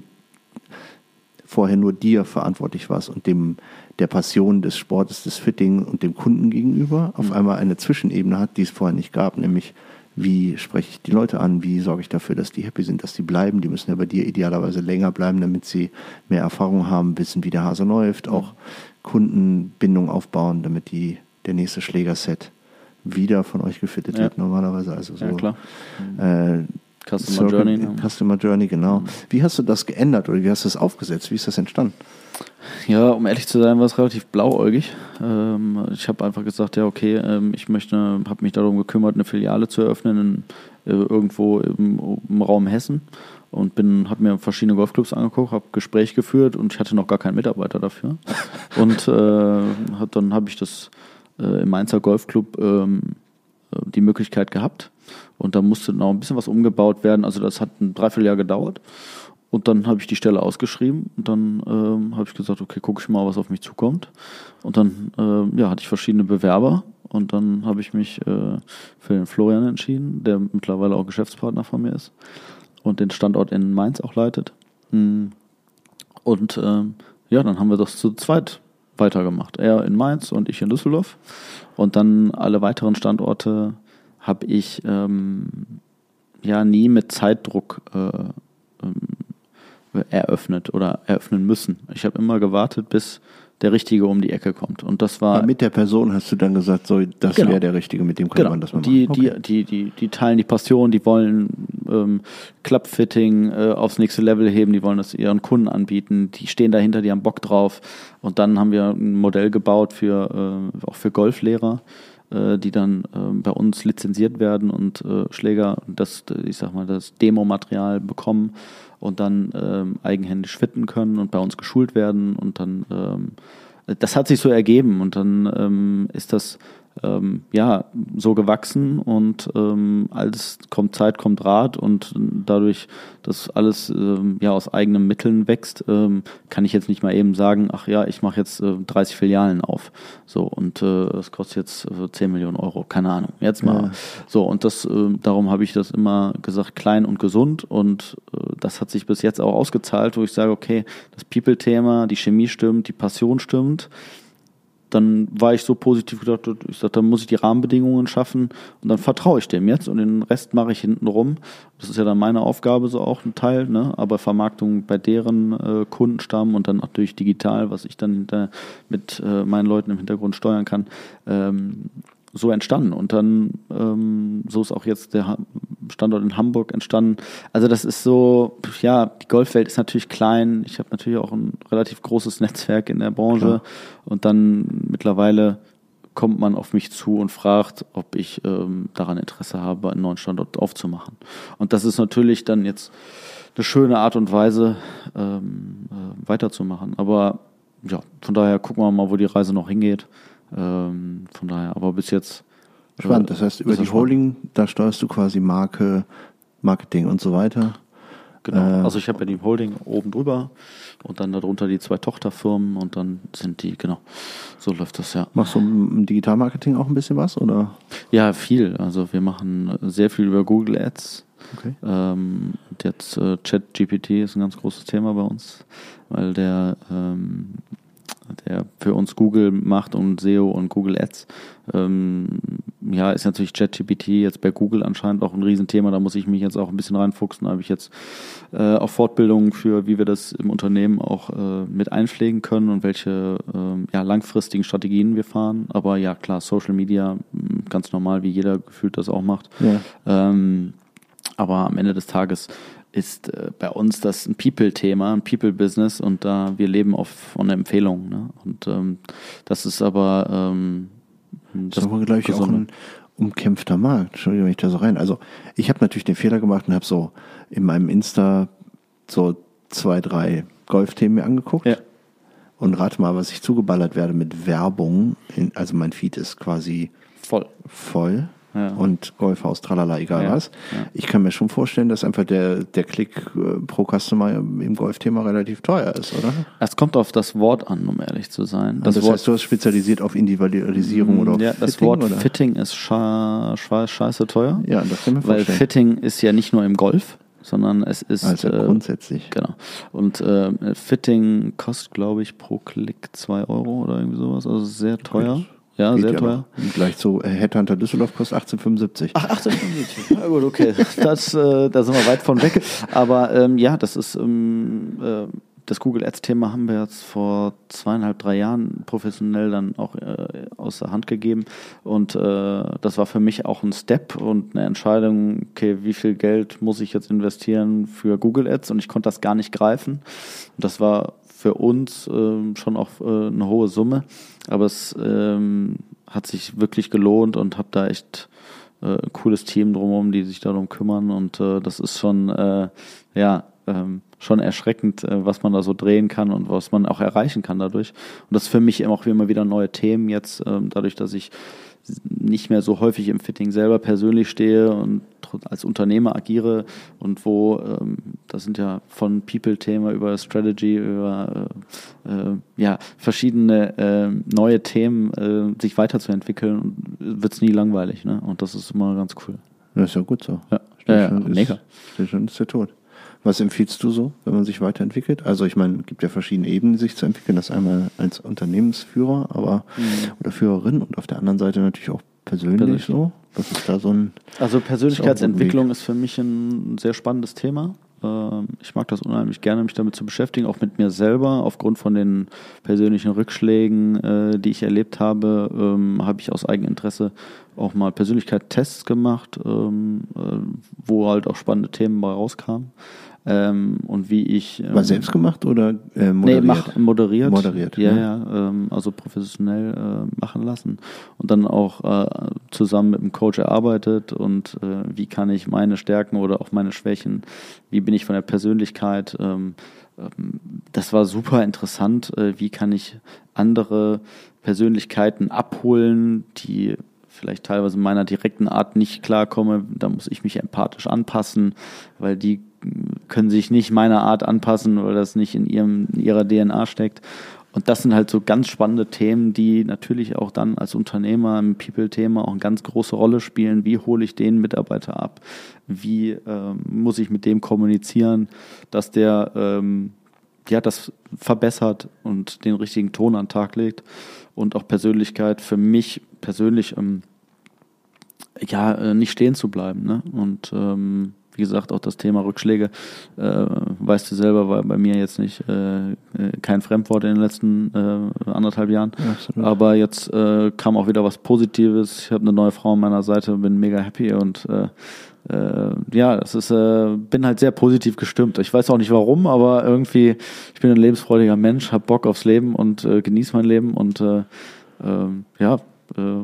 vorher nur dir verantwortlich warst und dem der Passion des Sportes, des Fitting und dem Kunden gegenüber auf Mhm. einmal eine Zwischenebene hat, die es vorher nicht gab, nämlich wie spreche ich die Leute an, wie sorge ich dafür, dass die happy sind, dass die bleiben, die müssen ja bei dir idealerweise länger bleiben, damit sie mehr Erfahrung haben, wissen, wie der Hase läuft, auch Kundenbindung aufbauen, damit die der nächste Schlägerset wieder von euch gefittet Ja. wird normalerweise. Also so ja, klar. Äh, Customer Circle- Journey. ne? Customer Journey, genau. Mhm. Wie hast du das geändert oder wie hast du das aufgesetzt? Wie ist das entstanden? Ja, um ehrlich zu sein, war es relativ blauäugig. Ähm, ich habe einfach gesagt, ja, okay, ähm, ich möchte, habe mich darum gekümmert, eine Filiale zu eröffnen in, äh, irgendwo im, im Raum Hessen und bin, habe mir verschiedene Golfclubs angeguckt, habe Gespräch geführt und ich hatte noch gar keinen Mitarbeiter dafür. und äh, hat, dann habe ich das äh, im Mainzer Golfclub ähm, äh, die Möglichkeit gehabt und da musste noch ein bisschen was umgebaut werden. Also das hat ein Dreivierteljahr gedauert. Und dann habe ich die Stelle ausgeschrieben und dann ähm, habe ich gesagt, okay, gucke ich mal, was auf mich zukommt. Und dann ähm, ja, hatte ich verschiedene Bewerber und dann habe ich mich äh, für den Florian entschieden, der mittlerweile auch Geschäftspartner von mir ist und den Standort in Mainz auch leitet. Mm. Und ähm, ja, dann haben wir das zu zweit weitergemacht. Er in Mainz und ich in Düsseldorf. Und dann alle weiteren Standorte habe ich ähm, ja nie mit Zeitdruck äh, ähm, eröffnet oder eröffnen müssen. Ich habe immer gewartet, bis der Richtige um die Ecke kommt. Und das war Aber mit der Person hast du dann gesagt, so, das Genau. wäre der Richtige, mit dem kann Genau. man das mal die, machen. Okay. die, die, die, die teilen die Passion, die wollen ähm, Clubfitting äh, aufs nächste Level heben, die wollen das ihren Kunden anbieten, die stehen dahinter, die haben Bock drauf. Und dann haben wir ein Modell gebaut für äh, auch für Golflehrer, äh, die dann ähm, bei uns lizenziert werden und äh, Schläger das, ich sag mal, das Demo-Material bekommen und dann ähm, eigenhändig fitten können und bei uns geschult werden und dann ähm, das hat sich so ergeben und dann ähm, ist das ähm, ja so gewachsen und ähm, alles kommt Zeit, kommt Rat und dadurch, dass alles ähm, ja aus eigenen Mitteln wächst, ähm, kann ich jetzt nicht mal eben sagen, ach ja, ich mache jetzt äh, 30 Filialen auf. So und äh, das kostet jetzt äh, 10 Millionen Euro, keine Ahnung. Jetzt mal. Ja. So und das, äh, darum habe ich das immer gesagt, klein und gesund und äh, das hat sich bis jetzt auch ausgezahlt, wo ich sage, okay, das People-Thema, die Chemie stimmt, die Passion stimmt dann war ich so positiv gedacht, ich sagte, dann muss ich die Rahmenbedingungen schaffen und dann vertraue ich dem jetzt und den Rest mache ich hinten rum. Das ist ja dann meine Aufgabe, so auch ein Teil, ne? aber Vermarktung bei deren äh, Kundenstamm und dann natürlich digital, was ich dann hinter, mit äh, meinen Leuten im Hintergrund steuern kann, ähm, so entstanden. Und dann, ähm, so ist auch jetzt der Standort in Hamburg entstanden. Also das ist so, ja, die Golfwelt ist natürlich klein. Ich habe natürlich auch ein relativ großes Netzwerk in der Branche. Klar. Und dann mittlerweile kommt man auf mich zu und fragt, ob ich ähm, daran Interesse habe, einen neuen Standort aufzumachen. Und das ist natürlich dann jetzt eine schöne Art und Weise, ähm, äh, weiterzumachen. Aber ja, von daher gucken wir mal, wo die Reise noch hingeht. Ähm, von daher, aber bis jetzt. Spannend. Das heißt, über die. Holding, da steuerst du quasi Marke, Marketing und so weiter. Genau. Äh, also ich habe ja die Holding oben drüber und dann darunter die zwei Tochterfirmen und dann sind die, genau. So läuft das ja. Machst du im Digitalmarketing auch ein bisschen was? Oder? Ja, viel. Also wir machen sehr viel über Google Ads. Okay. Ähm, und jetzt äh, ChatGPT ist ein ganz großes Thema bei uns, weil der, ähm, der für uns Google macht und SEO und Google Ads. Ähm, ja, ist natürlich ChatGPT jetzt bei Google anscheinend auch ein Riesenthema. Da muss ich mich jetzt auch ein bisschen reinfuchsen. Da habe ich jetzt äh, auch Fortbildungen für, wie wir das im Unternehmen auch äh, mit einpflegen können und welche äh, ja, langfristigen Strategien wir fahren. Aber ja, klar, Social Media, ganz normal, wie jeder gefühlt das auch macht. Ja. Ähm, aber am Ende des Tages ist äh, bei uns das ein People-Thema, ein People-Business und da wir leben auf von Empfehlungen. Ne? Und ähm, das ist aber ähm, das, das ist aber, glaube ich, auch ein umkämpfter Markt. Entschuldigung, wenn ich da so rein. Also ich habe natürlich den Fehler gemacht und habe so in meinem Insta so zwei, drei Golfthemen mir angeguckt. Ja. Und rate mal, was ich zugeballert werde mit Werbung. In, also mein Feed ist quasi voll. Voll ja. und Golfhaus, tralala, egal ja. was. Ja. Ich kann mir schon vorstellen, dass einfach der, der Klick äh, pro Customer im Golfthema relativ teuer ist, oder? Es kommt auf das Wort an, um ehrlich zu sein. Das, das Wort, heißt, du hast spezialisiert auf Individualisierung oder auf Ja, das Fitting, Wort oder? Fitting ist scha scheiße teuer. Ja, das kann man Weil Fitting ist ja nicht nur im Golf, sondern es ist also äh, grundsätzlich. Genau. Und äh, Fitting kostet, glaube ich, pro Klick zwei Euro oder irgendwie sowas. Also sehr teuer. Ja, Geht sehr ja teuer. Gleich so, äh, Headhunter Düsseldorf kostet 1875. Ach, 1875. Na gut, okay. Das, äh, da sind wir weit von weg. Aber ähm, ja, das ist ähm, äh, das Google Ads-Thema haben wir jetzt vor zweieinhalb, drei Jahren professionell dann auch äh, aus der Hand gegeben. Und äh, das war für mich auch ein Step und eine Entscheidung, okay, wie viel Geld muss ich jetzt investieren für Google Ads? Und ich konnte das gar nicht greifen. Und das war für uns äh, schon auch äh, eine hohe Summe. Aber es ähm, hat sich wirklich gelohnt und habe da echt äh, ein cooles Team drumherum, die sich darum kümmern. Und äh, das ist schon, äh, ja, ähm, schon erschreckend, äh, was man da so drehen kann und was man auch erreichen kann dadurch. Und das ist für mich auch immer wieder neue Themen jetzt, ähm, dadurch, dass ich nicht mehr so häufig im Fitting selber persönlich stehe und als Unternehmer agiere und wo, ähm, das sind ja von People-Thema über Strategy, über äh, äh, ja, verschiedene äh, neue Themen äh, sich weiterzuentwickeln, wird es nie langweilig. Ne? Und das ist immer ganz cool. Das ist ja gut so. Ja, ja, ja mega. Ist, schon ist der Tod. Was empfiehlst du so, wenn man sich weiterentwickelt? Also ich meine, es gibt ja verschiedene Ebenen, sich zu entwickeln. Das einmal als Unternehmensführer, aber mhm. oder Führerin und auf der anderen Seite natürlich auch persönlich, persönlich. so. Was ist da so ein Also Persönlichkeitsentwicklung ist, für mich ein sehr spannendes Thema. Ähm, ich mag das unheimlich gerne, mich damit zu beschäftigen, auch mit mir selber. Aufgrund von den persönlichen Rückschlägen, äh, die ich erlebt habe, ähm, habe ich aus Eigeninteresse auch mal Persönlichkeitstests gemacht, ähm, äh, wo halt auch spannende Themen bei rauskamen ähm, und wie ich. Ähm, War selbst gemacht oder äh, moderiert? Nee, mach, moderiert. Moderiert. Ja, ne? ja, ähm, also professionell äh, machen lassen und dann auch äh, zusammen mit dem Coach erarbeitet und äh, wie kann ich meine Stärken oder auch meine Schwächen, wie bin ich von der Persönlichkeit. Ähm, ähm, das war super interessant. Äh, wie kann ich andere Persönlichkeiten abholen, die vielleicht teilweise meiner direkten Art nicht klarkomme, da muss ich mich empathisch anpassen, weil die können sich nicht meiner Art anpassen, weil das nicht in, ihrem, ihrer DNA steckt. Und das sind halt so ganz spannende Themen, die natürlich auch dann als Unternehmer im People-Thema auch eine ganz große Rolle spielen. Wie hole ich den Mitarbeiter ab? Wie ähm, muss ich mit dem kommunizieren, dass der ähm, ja, das verbessert und den richtigen Ton an den Tag legt? Und auch Persönlichkeit für mich persönlich ähm, ja, äh, nicht stehen zu bleiben. Ne? Und ähm, wie gesagt, auch das Thema Rückschläge, äh, weißt du selber, war bei mir jetzt nicht äh, kein Fremdwort in den letzten äh, anderthalb Jahren. Absolut. Aber jetzt äh, kam auch wieder was Positives. Ich habe eine neue Frau an meiner Seite, bin mega happy und äh, äh, ja, es ist, äh, bin halt sehr positiv gestimmt. Ich weiß auch nicht warum, aber irgendwie, ich bin ein lebensfreudiger Mensch, habe Bock aufs Leben und genieße mein Leben und äh, äh, ja, äh,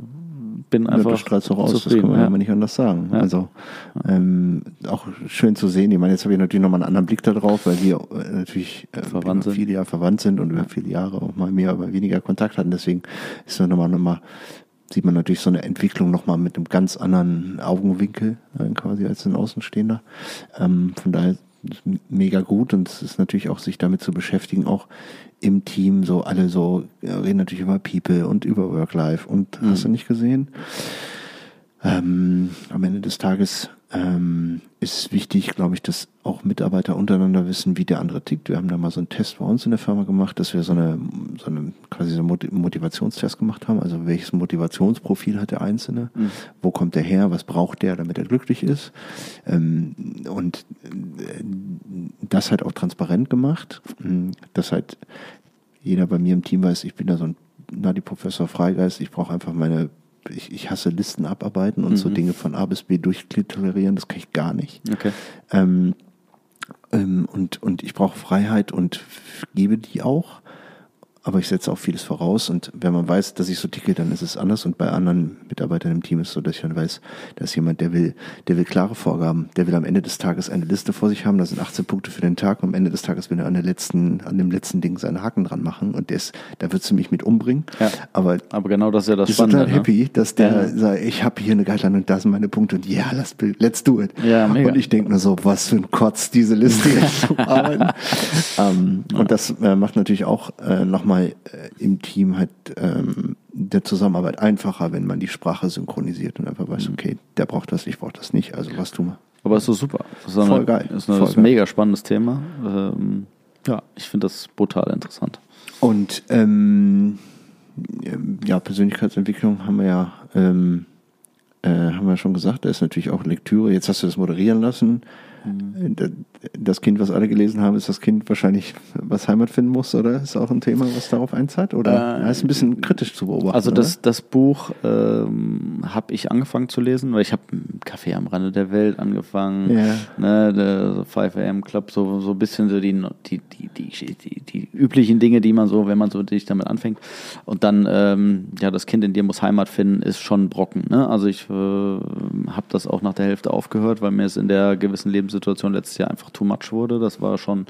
bin einfach. Ja, das strahlt auch aus, das kann man ja. nicht anders sagen. Ja. Also ähm, auch schön zu sehen. Ich meine, jetzt habe ich natürlich nochmal einen anderen Blick darauf, weil wir äh, natürlich äh, verwandt sind. viele Jahre verwandt sind und wir viele Jahre auch mal mehr oder weniger Kontakt hatten. Deswegen ist nochmal nochmal sieht man natürlich so eine Entwicklung nochmal mit einem ganz anderen Augenwinkel äh, quasi als ein Außenstehender. Ähm, von daher mega gut und es ist natürlich auch sich damit zu beschäftigen, auch im Team so alle so reden natürlich über People und über Work-Life und mhm. hast du nicht gesehen? Ähm, am Ende des Tages ähm, ist wichtig, glaube ich, dass auch Mitarbeiter untereinander wissen, wie der andere tickt. Wir haben da mal so einen Test bei uns in der Firma gemacht, dass wir so eine, so eine quasi so einen Motivationstest gemacht haben. Also welches Motivationsprofil hat der Einzelne? Mhm. Wo kommt der her? Was braucht der, damit er glücklich ist? Ähm, und äh, das halt auch transparent gemacht, hm, dass halt jeder bei mir im Team weiß, ich bin da so ein Nadi-Professor Freigeist, ich brauche einfach meine ich, ich hasse Listen abarbeiten und mhm. so Dinge von A bis B durchtolerieren, das kann ich gar nicht. Okay. Ähm, ähm, und, und ich brauche Freiheit und gebe die auch aber ich setze auch vieles voraus und wenn man weiß, dass ich so ticke, dann ist es anders und bei anderen Mitarbeitern im Team ist es so, dass ich dann weiß, da ist jemand, der will, der will klare Vorgaben, der will am Ende des Tages eine Liste vor sich haben, da sind 18 Punkte für den Tag und am Ende des Tages will er an der letzten, an dem letzten Ding seine Haken dran machen und der ist, da wird sie mich mit umbringen. Ja, aber, aber genau das ist ja das ist Spannende. total ne? happy, dass der ja. sagt, ich habe hier eine Guideline und da sind meine Punkte und ja, let's, let's do it. Ja, mega. Und ich denke nur so, was für ein Kotz, diese Liste jetzt zu arbeiten. um, ja. Und das äh, macht natürlich auch äh, nochmal äh, im Team halt ähm, der Zusammenarbeit einfacher, wenn man die Sprache synchronisiert und einfach weiß, mhm. okay, der braucht das, ich brauche das nicht, also was tun wir. Aber es ist super. Das ist Voll geil. Das ist, ein, ist mega spannendes Thema. Ähm, ja, ich finde das brutal interessant. Und ähm, ja, Persönlichkeitsentwicklung haben wir ja, ähm, äh, haben wir schon gesagt, da ist natürlich auch Lektüre. Jetzt hast du das moderieren lassen. Mhm. Das Kind, was alle gelesen haben, ist das Kind wahrscheinlich, was Heimat finden muss, oder? Ist auch ein Thema, was darauf einzahlt? Oder äh, ist ein bisschen kritisch zu beobachten? Also das, das Buch ähm, habe ich angefangen zu lesen, weil ich habe Kaffee am Rande der Welt angefangen, ja. ne, der so 5 AM Club, so, so ein bisschen so die, die, die, die, die, die üblichen Dinge, die man so, wenn man so dich damit anfängt. Und dann, ähm, ja, das Kind in dir muss Heimat finden, ist schon Brocken. Ne? Also ich äh, habe das auch nach der Hälfte aufgehört, weil mir es in der gewissen Lebens Lebenssituation letztes Jahr einfach too much wurde. Das war schon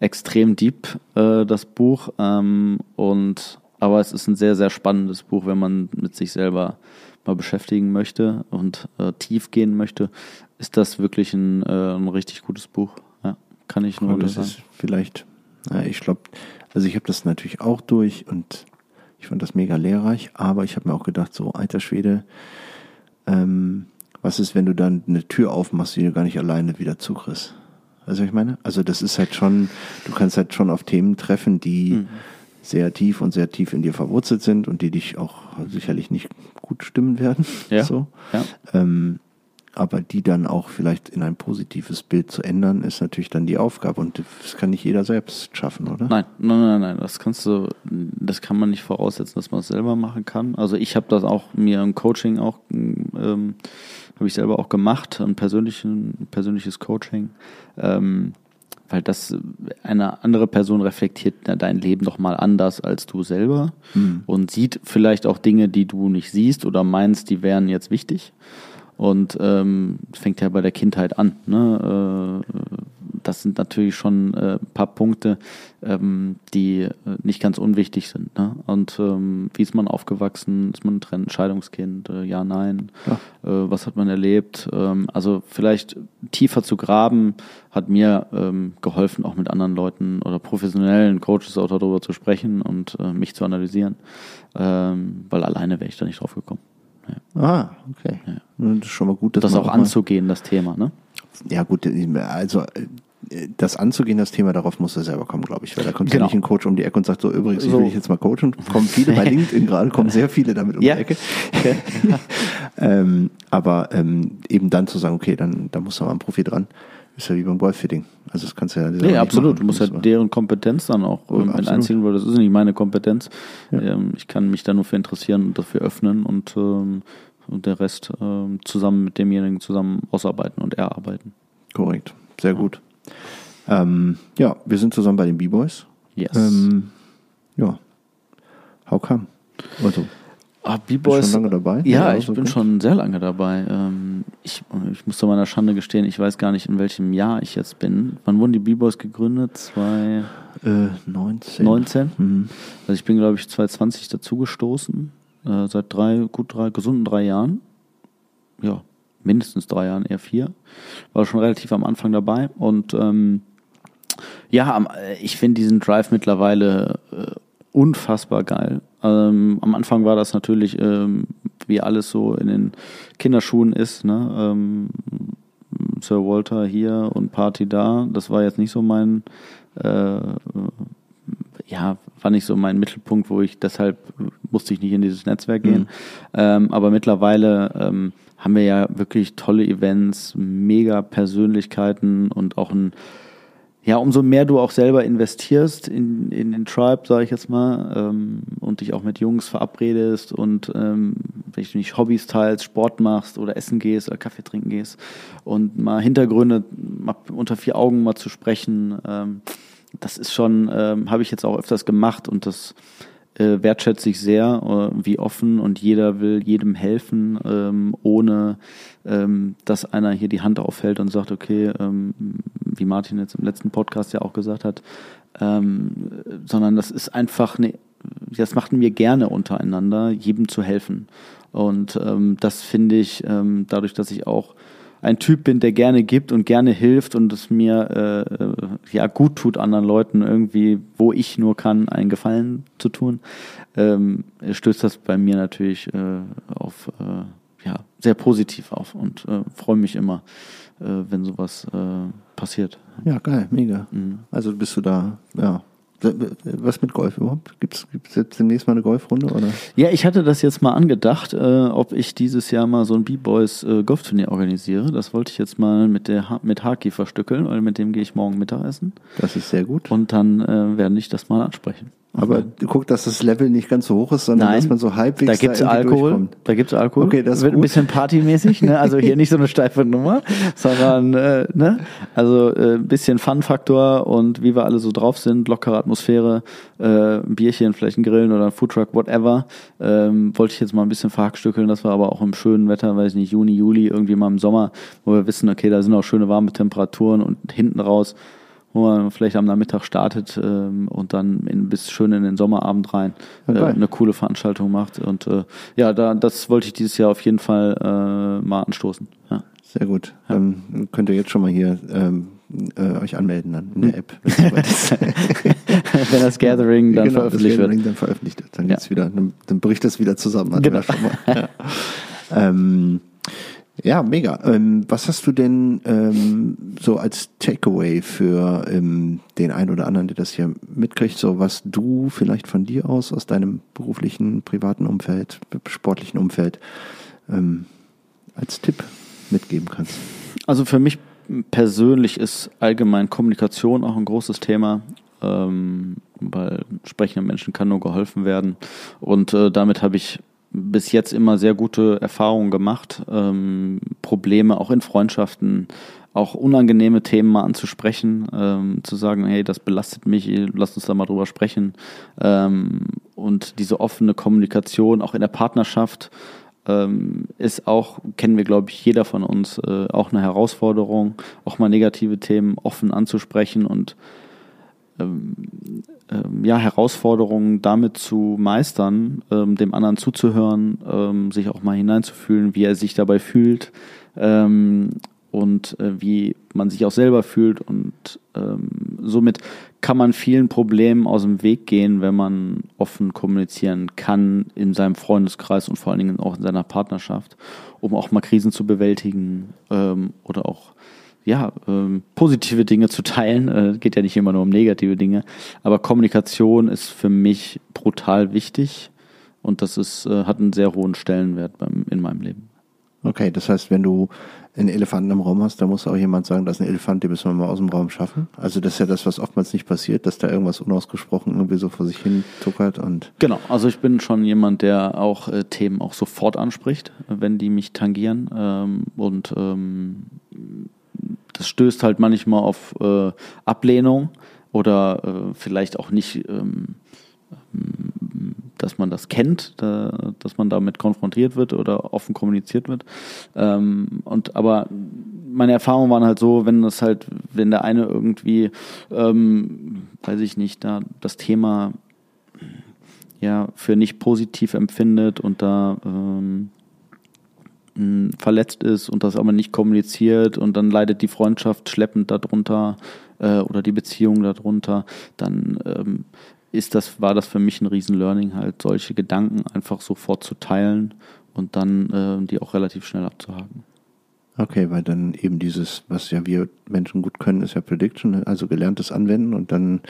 extrem deep, äh, das Buch. Ähm, und aber es ist ein sehr, sehr spannendes Buch, wenn man mit sich selber mal beschäftigen möchte und äh, tief gehen möchte, ist das wirklich ein, äh, ein richtig gutes Buch. Ja, kann ich nur das sagen. Ist vielleicht, ja, ich glaube, also ich habe das natürlich auch durch und ich fand das mega lehrreich, aber ich habe mir auch gedacht, so alter Schwede, ähm, was ist, wenn du dann eine Tür aufmachst, die du gar nicht alleine wieder zukriegst? Also ich meine, also das ist halt schon, du kannst halt schon auf Themen treffen, die mhm. sehr tief und sehr tief in dir verwurzelt sind und die dich auch sicherlich nicht gut stimmen werden. Ja. So. ja. Ähm, aber die dann auch vielleicht in ein positives Bild zu ändern, ist natürlich dann die Aufgabe und das kann nicht jeder selbst schaffen, oder? Nein, nein, nein, nein, das kannst du, das kann man nicht voraussetzen, dass man es selber machen kann. Also ich habe das auch mir im Coaching auch ähm, habe ich selber auch gemacht, ein, persönlichen, persönliches Coaching, ähm, weil das eine andere Person reflektiert dein Leben noch mal anders als du selber mhm. und sieht vielleicht auch Dinge, die du nicht siehst oder meinst, die wären jetzt wichtig. Und ähm, fängt ja bei der Kindheit an. Ne? Äh, das sind natürlich schon äh, ein paar Punkte, ähm, die äh, nicht ganz unwichtig sind. Ne? Und ähm, wie ist man aufgewachsen? Ist man ein Entscheidungskind? Äh, ja, nein. Ja. Äh, was hat man erlebt? Ähm, also vielleicht tiefer zu graben hat mir ähm, geholfen, auch mit anderen Leuten oder professionellen Coaches auch darüber zu sprechen und äh, mich zu analysieren, ähm, weil alleine wäre ich da nicht drauf gekommen. Ja. Ah, okay. Ja. Das ist schon mal gut. das auch anzugehen, das Thema, ne? Ja, gut, also das anzugehen, das Thema, darauf muss er selber kommen, glaube ich. Weil da kommt genau. ja nicht ein Coach um die Ecke und sagt so, übrigens, so. ich will dich jetzt mal coachen. Kommen viele bei LinkedIn gerade, kommen sehr viele damit um ja. die Ecke. Ähm, aber ähm, eben dann zu sagen, okay, dann da muss da mal ein Profi dran. Ist ja wie beim Golffitting. Also das kannst du ja Nee, absolut. Machen. Du musst halt deren Kompetenz dann auch ähm, mit einziehen, weil das ist nicht meine Kompetenz. Ja. Ähm, ich kann mich da nur für interessieren und dafür öffnen und, ähm, und der Rest ähm, zusammen mit demjenigen zusammen ausarbeiten und erarbeiten. Korrekt. Sehr ja. gut. Ähm, ja, wir sind zusammen bei den B-Boys. Yes. Ähm, ja. How come? Also. Ah, B-Boys. schon lange dabei? Ja, ja ich bin gut. schon sehr lange dabei. Ähm, ich, ich muss zu meiner Schande gestehen, ich weiß gar nicht, in welchem Jahr ich jetzt bin. Wann wurden die B-Boys gegründet? Zwei, äh, 19. 19? Mhm. Also ich bin, glaube ich, 2020 dazugestoßen. Äh, seit drei, gut drei, gesunden drei Jahren. Ja, mindestens drei Jahren, eher vier. War schon relativ am Anfang dabei und ähm, ja, ich finde diesen Drive mittlerweile äh, unfassbar geil. Ähm, am Anfang war das natürlich, ähm, wie alles so in den Kinderschuhen ist, ne? Ähm, Sir Walter hier und Party da. Das war jetzt nicht so mein, äh, ja, war nicht so mein Mittelpunkt, wo ich deshalb musste ich nicht in dieses Netzwerk gehen. Mhm. Ähm, aber mittlerweile ähm, haben wir ja wirklich tolle Events, mega Persönlichkeiten und auch ein ja, umso mehr du auch selber investierst in, in den Tribe, sage ich jetzt mal, ähm, und dich auch mit Jungs verabredest und ähm, wenn du nicht Hobbys teilst, Sport machst oder essen gehst oder Kaffee trinken gehst und mal Hintergründe mal unter vier Augen mal zu sprechen, ähm, das ist schon, ähm, habe ich jetzt auch öfters gemacht und das äh, wertschätze ich sehr, äh, wie offen und jeder will jedem helfen, ähm, ohne ähm, dass einer hier die Hand aufhält und sagt, okay, ähm, wie Martin jetzt im letzten Podcast ja auch gesagt hat, ähm, sondern das ist einfach, ne, das machten wir gerne untereinander, jedem zu helfen. Und ähm, das finde ich, ähm, dadurch, dass ich auch ein Typ bin, der gerne gibt und gerne hilft und es mir äh, äh, ja gut tut, anderen Leuten irgendwie, wo ich nur kann, einen Gefallen zu tun, ähm, stößt das bei mir natürlich äh, auf äh, ja sehr positiv auf und äh, freue mich immer, äh, wenn sowas passiert. Ja, geil, mega. Mhm. Also bist du da, ja, was mit Golf überhaupt? Gibt es jetzt demnächst mal eine Golfrunde? Oder? Ja, ich hatte das jetzt mal angedacht, äh, ob ich dieses Jahr mal so ein B-Boys äh, Golfturnier organisiere. Das wollte ich jetzt mal mit, der ha mit Haki verstückeln, weil mit dem gehe ich morgen Mittagessen. Das ist sehr gut. Und dann äh, werde ich das mal ansprechen. Aber guck, dass das Level nicht ganz so hoch ist, sondern Nein, dass man so halbwegs da gibt's da Alkohol. Durchkommt. Da gibt's Alkohol. Okay, das wird gut. ein bisschen partymäßig, ne? Also hier nicht so eine steife Nummer, sondern äh, ne? Also äh, ein bisschen Fun-Faktor und wie wir alle so drauf sind, lockere Atmosphäre, äh, ein Bierchen, vielleicht ein Grillen oder ein Foodtruck, whatever. Ähm, wollte ich jetzt mal ein bisschen verhackstückeln, dass wir aber auch im schönen Wetter, weiß ich nicht, Juni, Juli, irgendwie mal im Sommer, wo wir wissen, okay, da sind auch schöne warme Temperaturen und hinten raus wo man vielleicht am Nachmittag startet ähm, und dann in, bis schön in den Sommerabend rein äh, eine coole Veranstaltung macht. Und äh, ja, da, das wollte ich dieses Jahr auf jeden Fall äh, mal anstoßen. Ja. Sehr gut. Ja. Dann könnt ihr jetzt schon mal hier ähm, äh, euch anmelden dann in der App. Wenn das Gathering dann genau, veröffentlicht das Gathering wird. dann veröffentlicht wird. Dann, ja. wieder, dann, dann bricht das wieder zusammen. Genau. Ja. ähm, ja, mega. Ähm, was hast du denn ähm, so als Takeaway für ähm, den einen oder anderen, der das hier mitkriegt, so was du vielleicht von dir aus, aus deinem beruflichen, privaten Umfeld, sportlichen Umfeld ähm, als Tipp mitgeben kannst? Also für mich persönlich ist allgemein Kommunikation auch ein großes Thema. Ähm, weil sprechenden Menschen kann nur geholfen werden. Und äh, damit habe ich bis jetzt immer sehr gute Erfahrungen gemacht, ähm, Probleme auch in Freundschaften, auch unangenehme Themen mal anzusprechen, ähm, zu sagen, hey, das belastet mich, lass uns da mal drüber sprechen. Ähm, und diese offene Kommunikation auch in der Partnerschaft ähm, ist auch, kennen wir, glaube ich, jeder von uns, äh, auch eine Herausforderung, auch mal negative Themen offen anzusprechen und ähm, ähm, ja, Herausforderungen damit zu meistern, ähm, dem anderen zuzuhören, ähm, sich auch mal hineinzufühlen, wie er sich dabei fühlt ähm, und äh, wie man sich auch selber fühlt. Und somit kann man vielen Problemen aus dem Weg gehen, wenn man offen kommunizieren kann in seinem Freundeskreis und vor allen Dingen auch in seiner Partnerschaft, um auch mal Krisen zu bewältigen oder auch ja, ähm, positive Dinge zu teilen. Äh, geht ja nicht immer nur um negative Dinge. Aber Kommunikation ist für mich brutal wichtig und das ist, äh, hat einen sehr hohen Stellenwert beim, in meinem Leben. Okay, das heißt, wenn du einen Elefanten im Raum hast, da muss auch jemand sagen, das ist ein Elefant, den müssen wir mal aus dem Raum schaffen. Also das ist ja das, was oftmals nicht passiert, dass da irgendwas unausgesprochen irgendwie so vor sich hin tuckert und. Genau, also ich bin schon jemand, der auch äh, Themen auch sofort anspricht, wenn die mich tangieren. Ähm, und ähm, das stößt halt manchmal auf äh, Ablehnung oder äh, vielleicht auch nicht, ähm, dass man das kennt, da, dass man damit konfrontiert wird oder offen kommuniziert wird. Ähm, und aber meine Erfahrungen waren halt so, wenn das halt, wenn der eine irgendwie, ähm, weiß ich nicht, da das Thema ja für nicht positiv empfindet und da ähm, verletzt ist und das aber nicht kommuniziert und dann leidet die Freundschaft schleppend darunter äh, oder die Beziehung darunter, dann ähm, ist das, war das für mich ein Riesen-Learning, halt solche Gedanken einfach sofort zu teilen und dann äh, die auch relativ schnell abzuhaken. Okay, weil dann eben dieses, was ja wir Menschen gut können, ist ja Prediction, ne? also gelerntes Anwenden und dann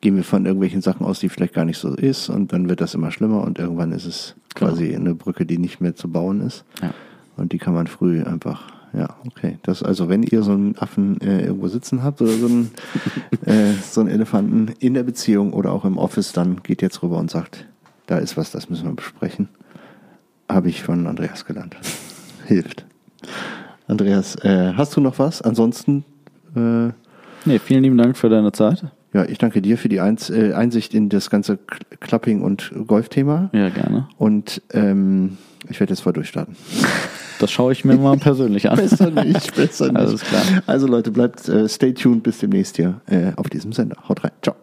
gehen wir von irgendwelchen Sachen aus, die vielleicht gar nicht so ist und dann wird das immer schlimmer und irgendwann ist es Genau. quasi eine Brücke, die nicht mehr zu bauen ist Ja. Und die kann man früh einfach, ja, okay. Das also, wenn ihr so einen Affen äh, irgendwo sitzen habt oder so einen, äh, so einen Elefanten in der Beziehung oder auch im Office, dann geht jetzt rüber und sagt, da ist was, das müssen wir besprechen. Habe ich von Andreas gelernt. Hilft. Andreas, äh, hast du noch was? Ansonsten, äh, Nee, vielen lieben Dank für deine Zeit. ja, ich danke dir für die Einz äh, Einsicht in das ganze Cl- Clapping- und Golfthema. Ja, gerne. Und ähm, ich werde jetzt voll durchstarten. Das schaue ich mir mal persönlich an. Besser nicht, besser nicht. Alles klar. Also Leute, bleibt äh, stay tuned bis demnächst hier äh, auf diesem Sender. Haut rein. Ciao.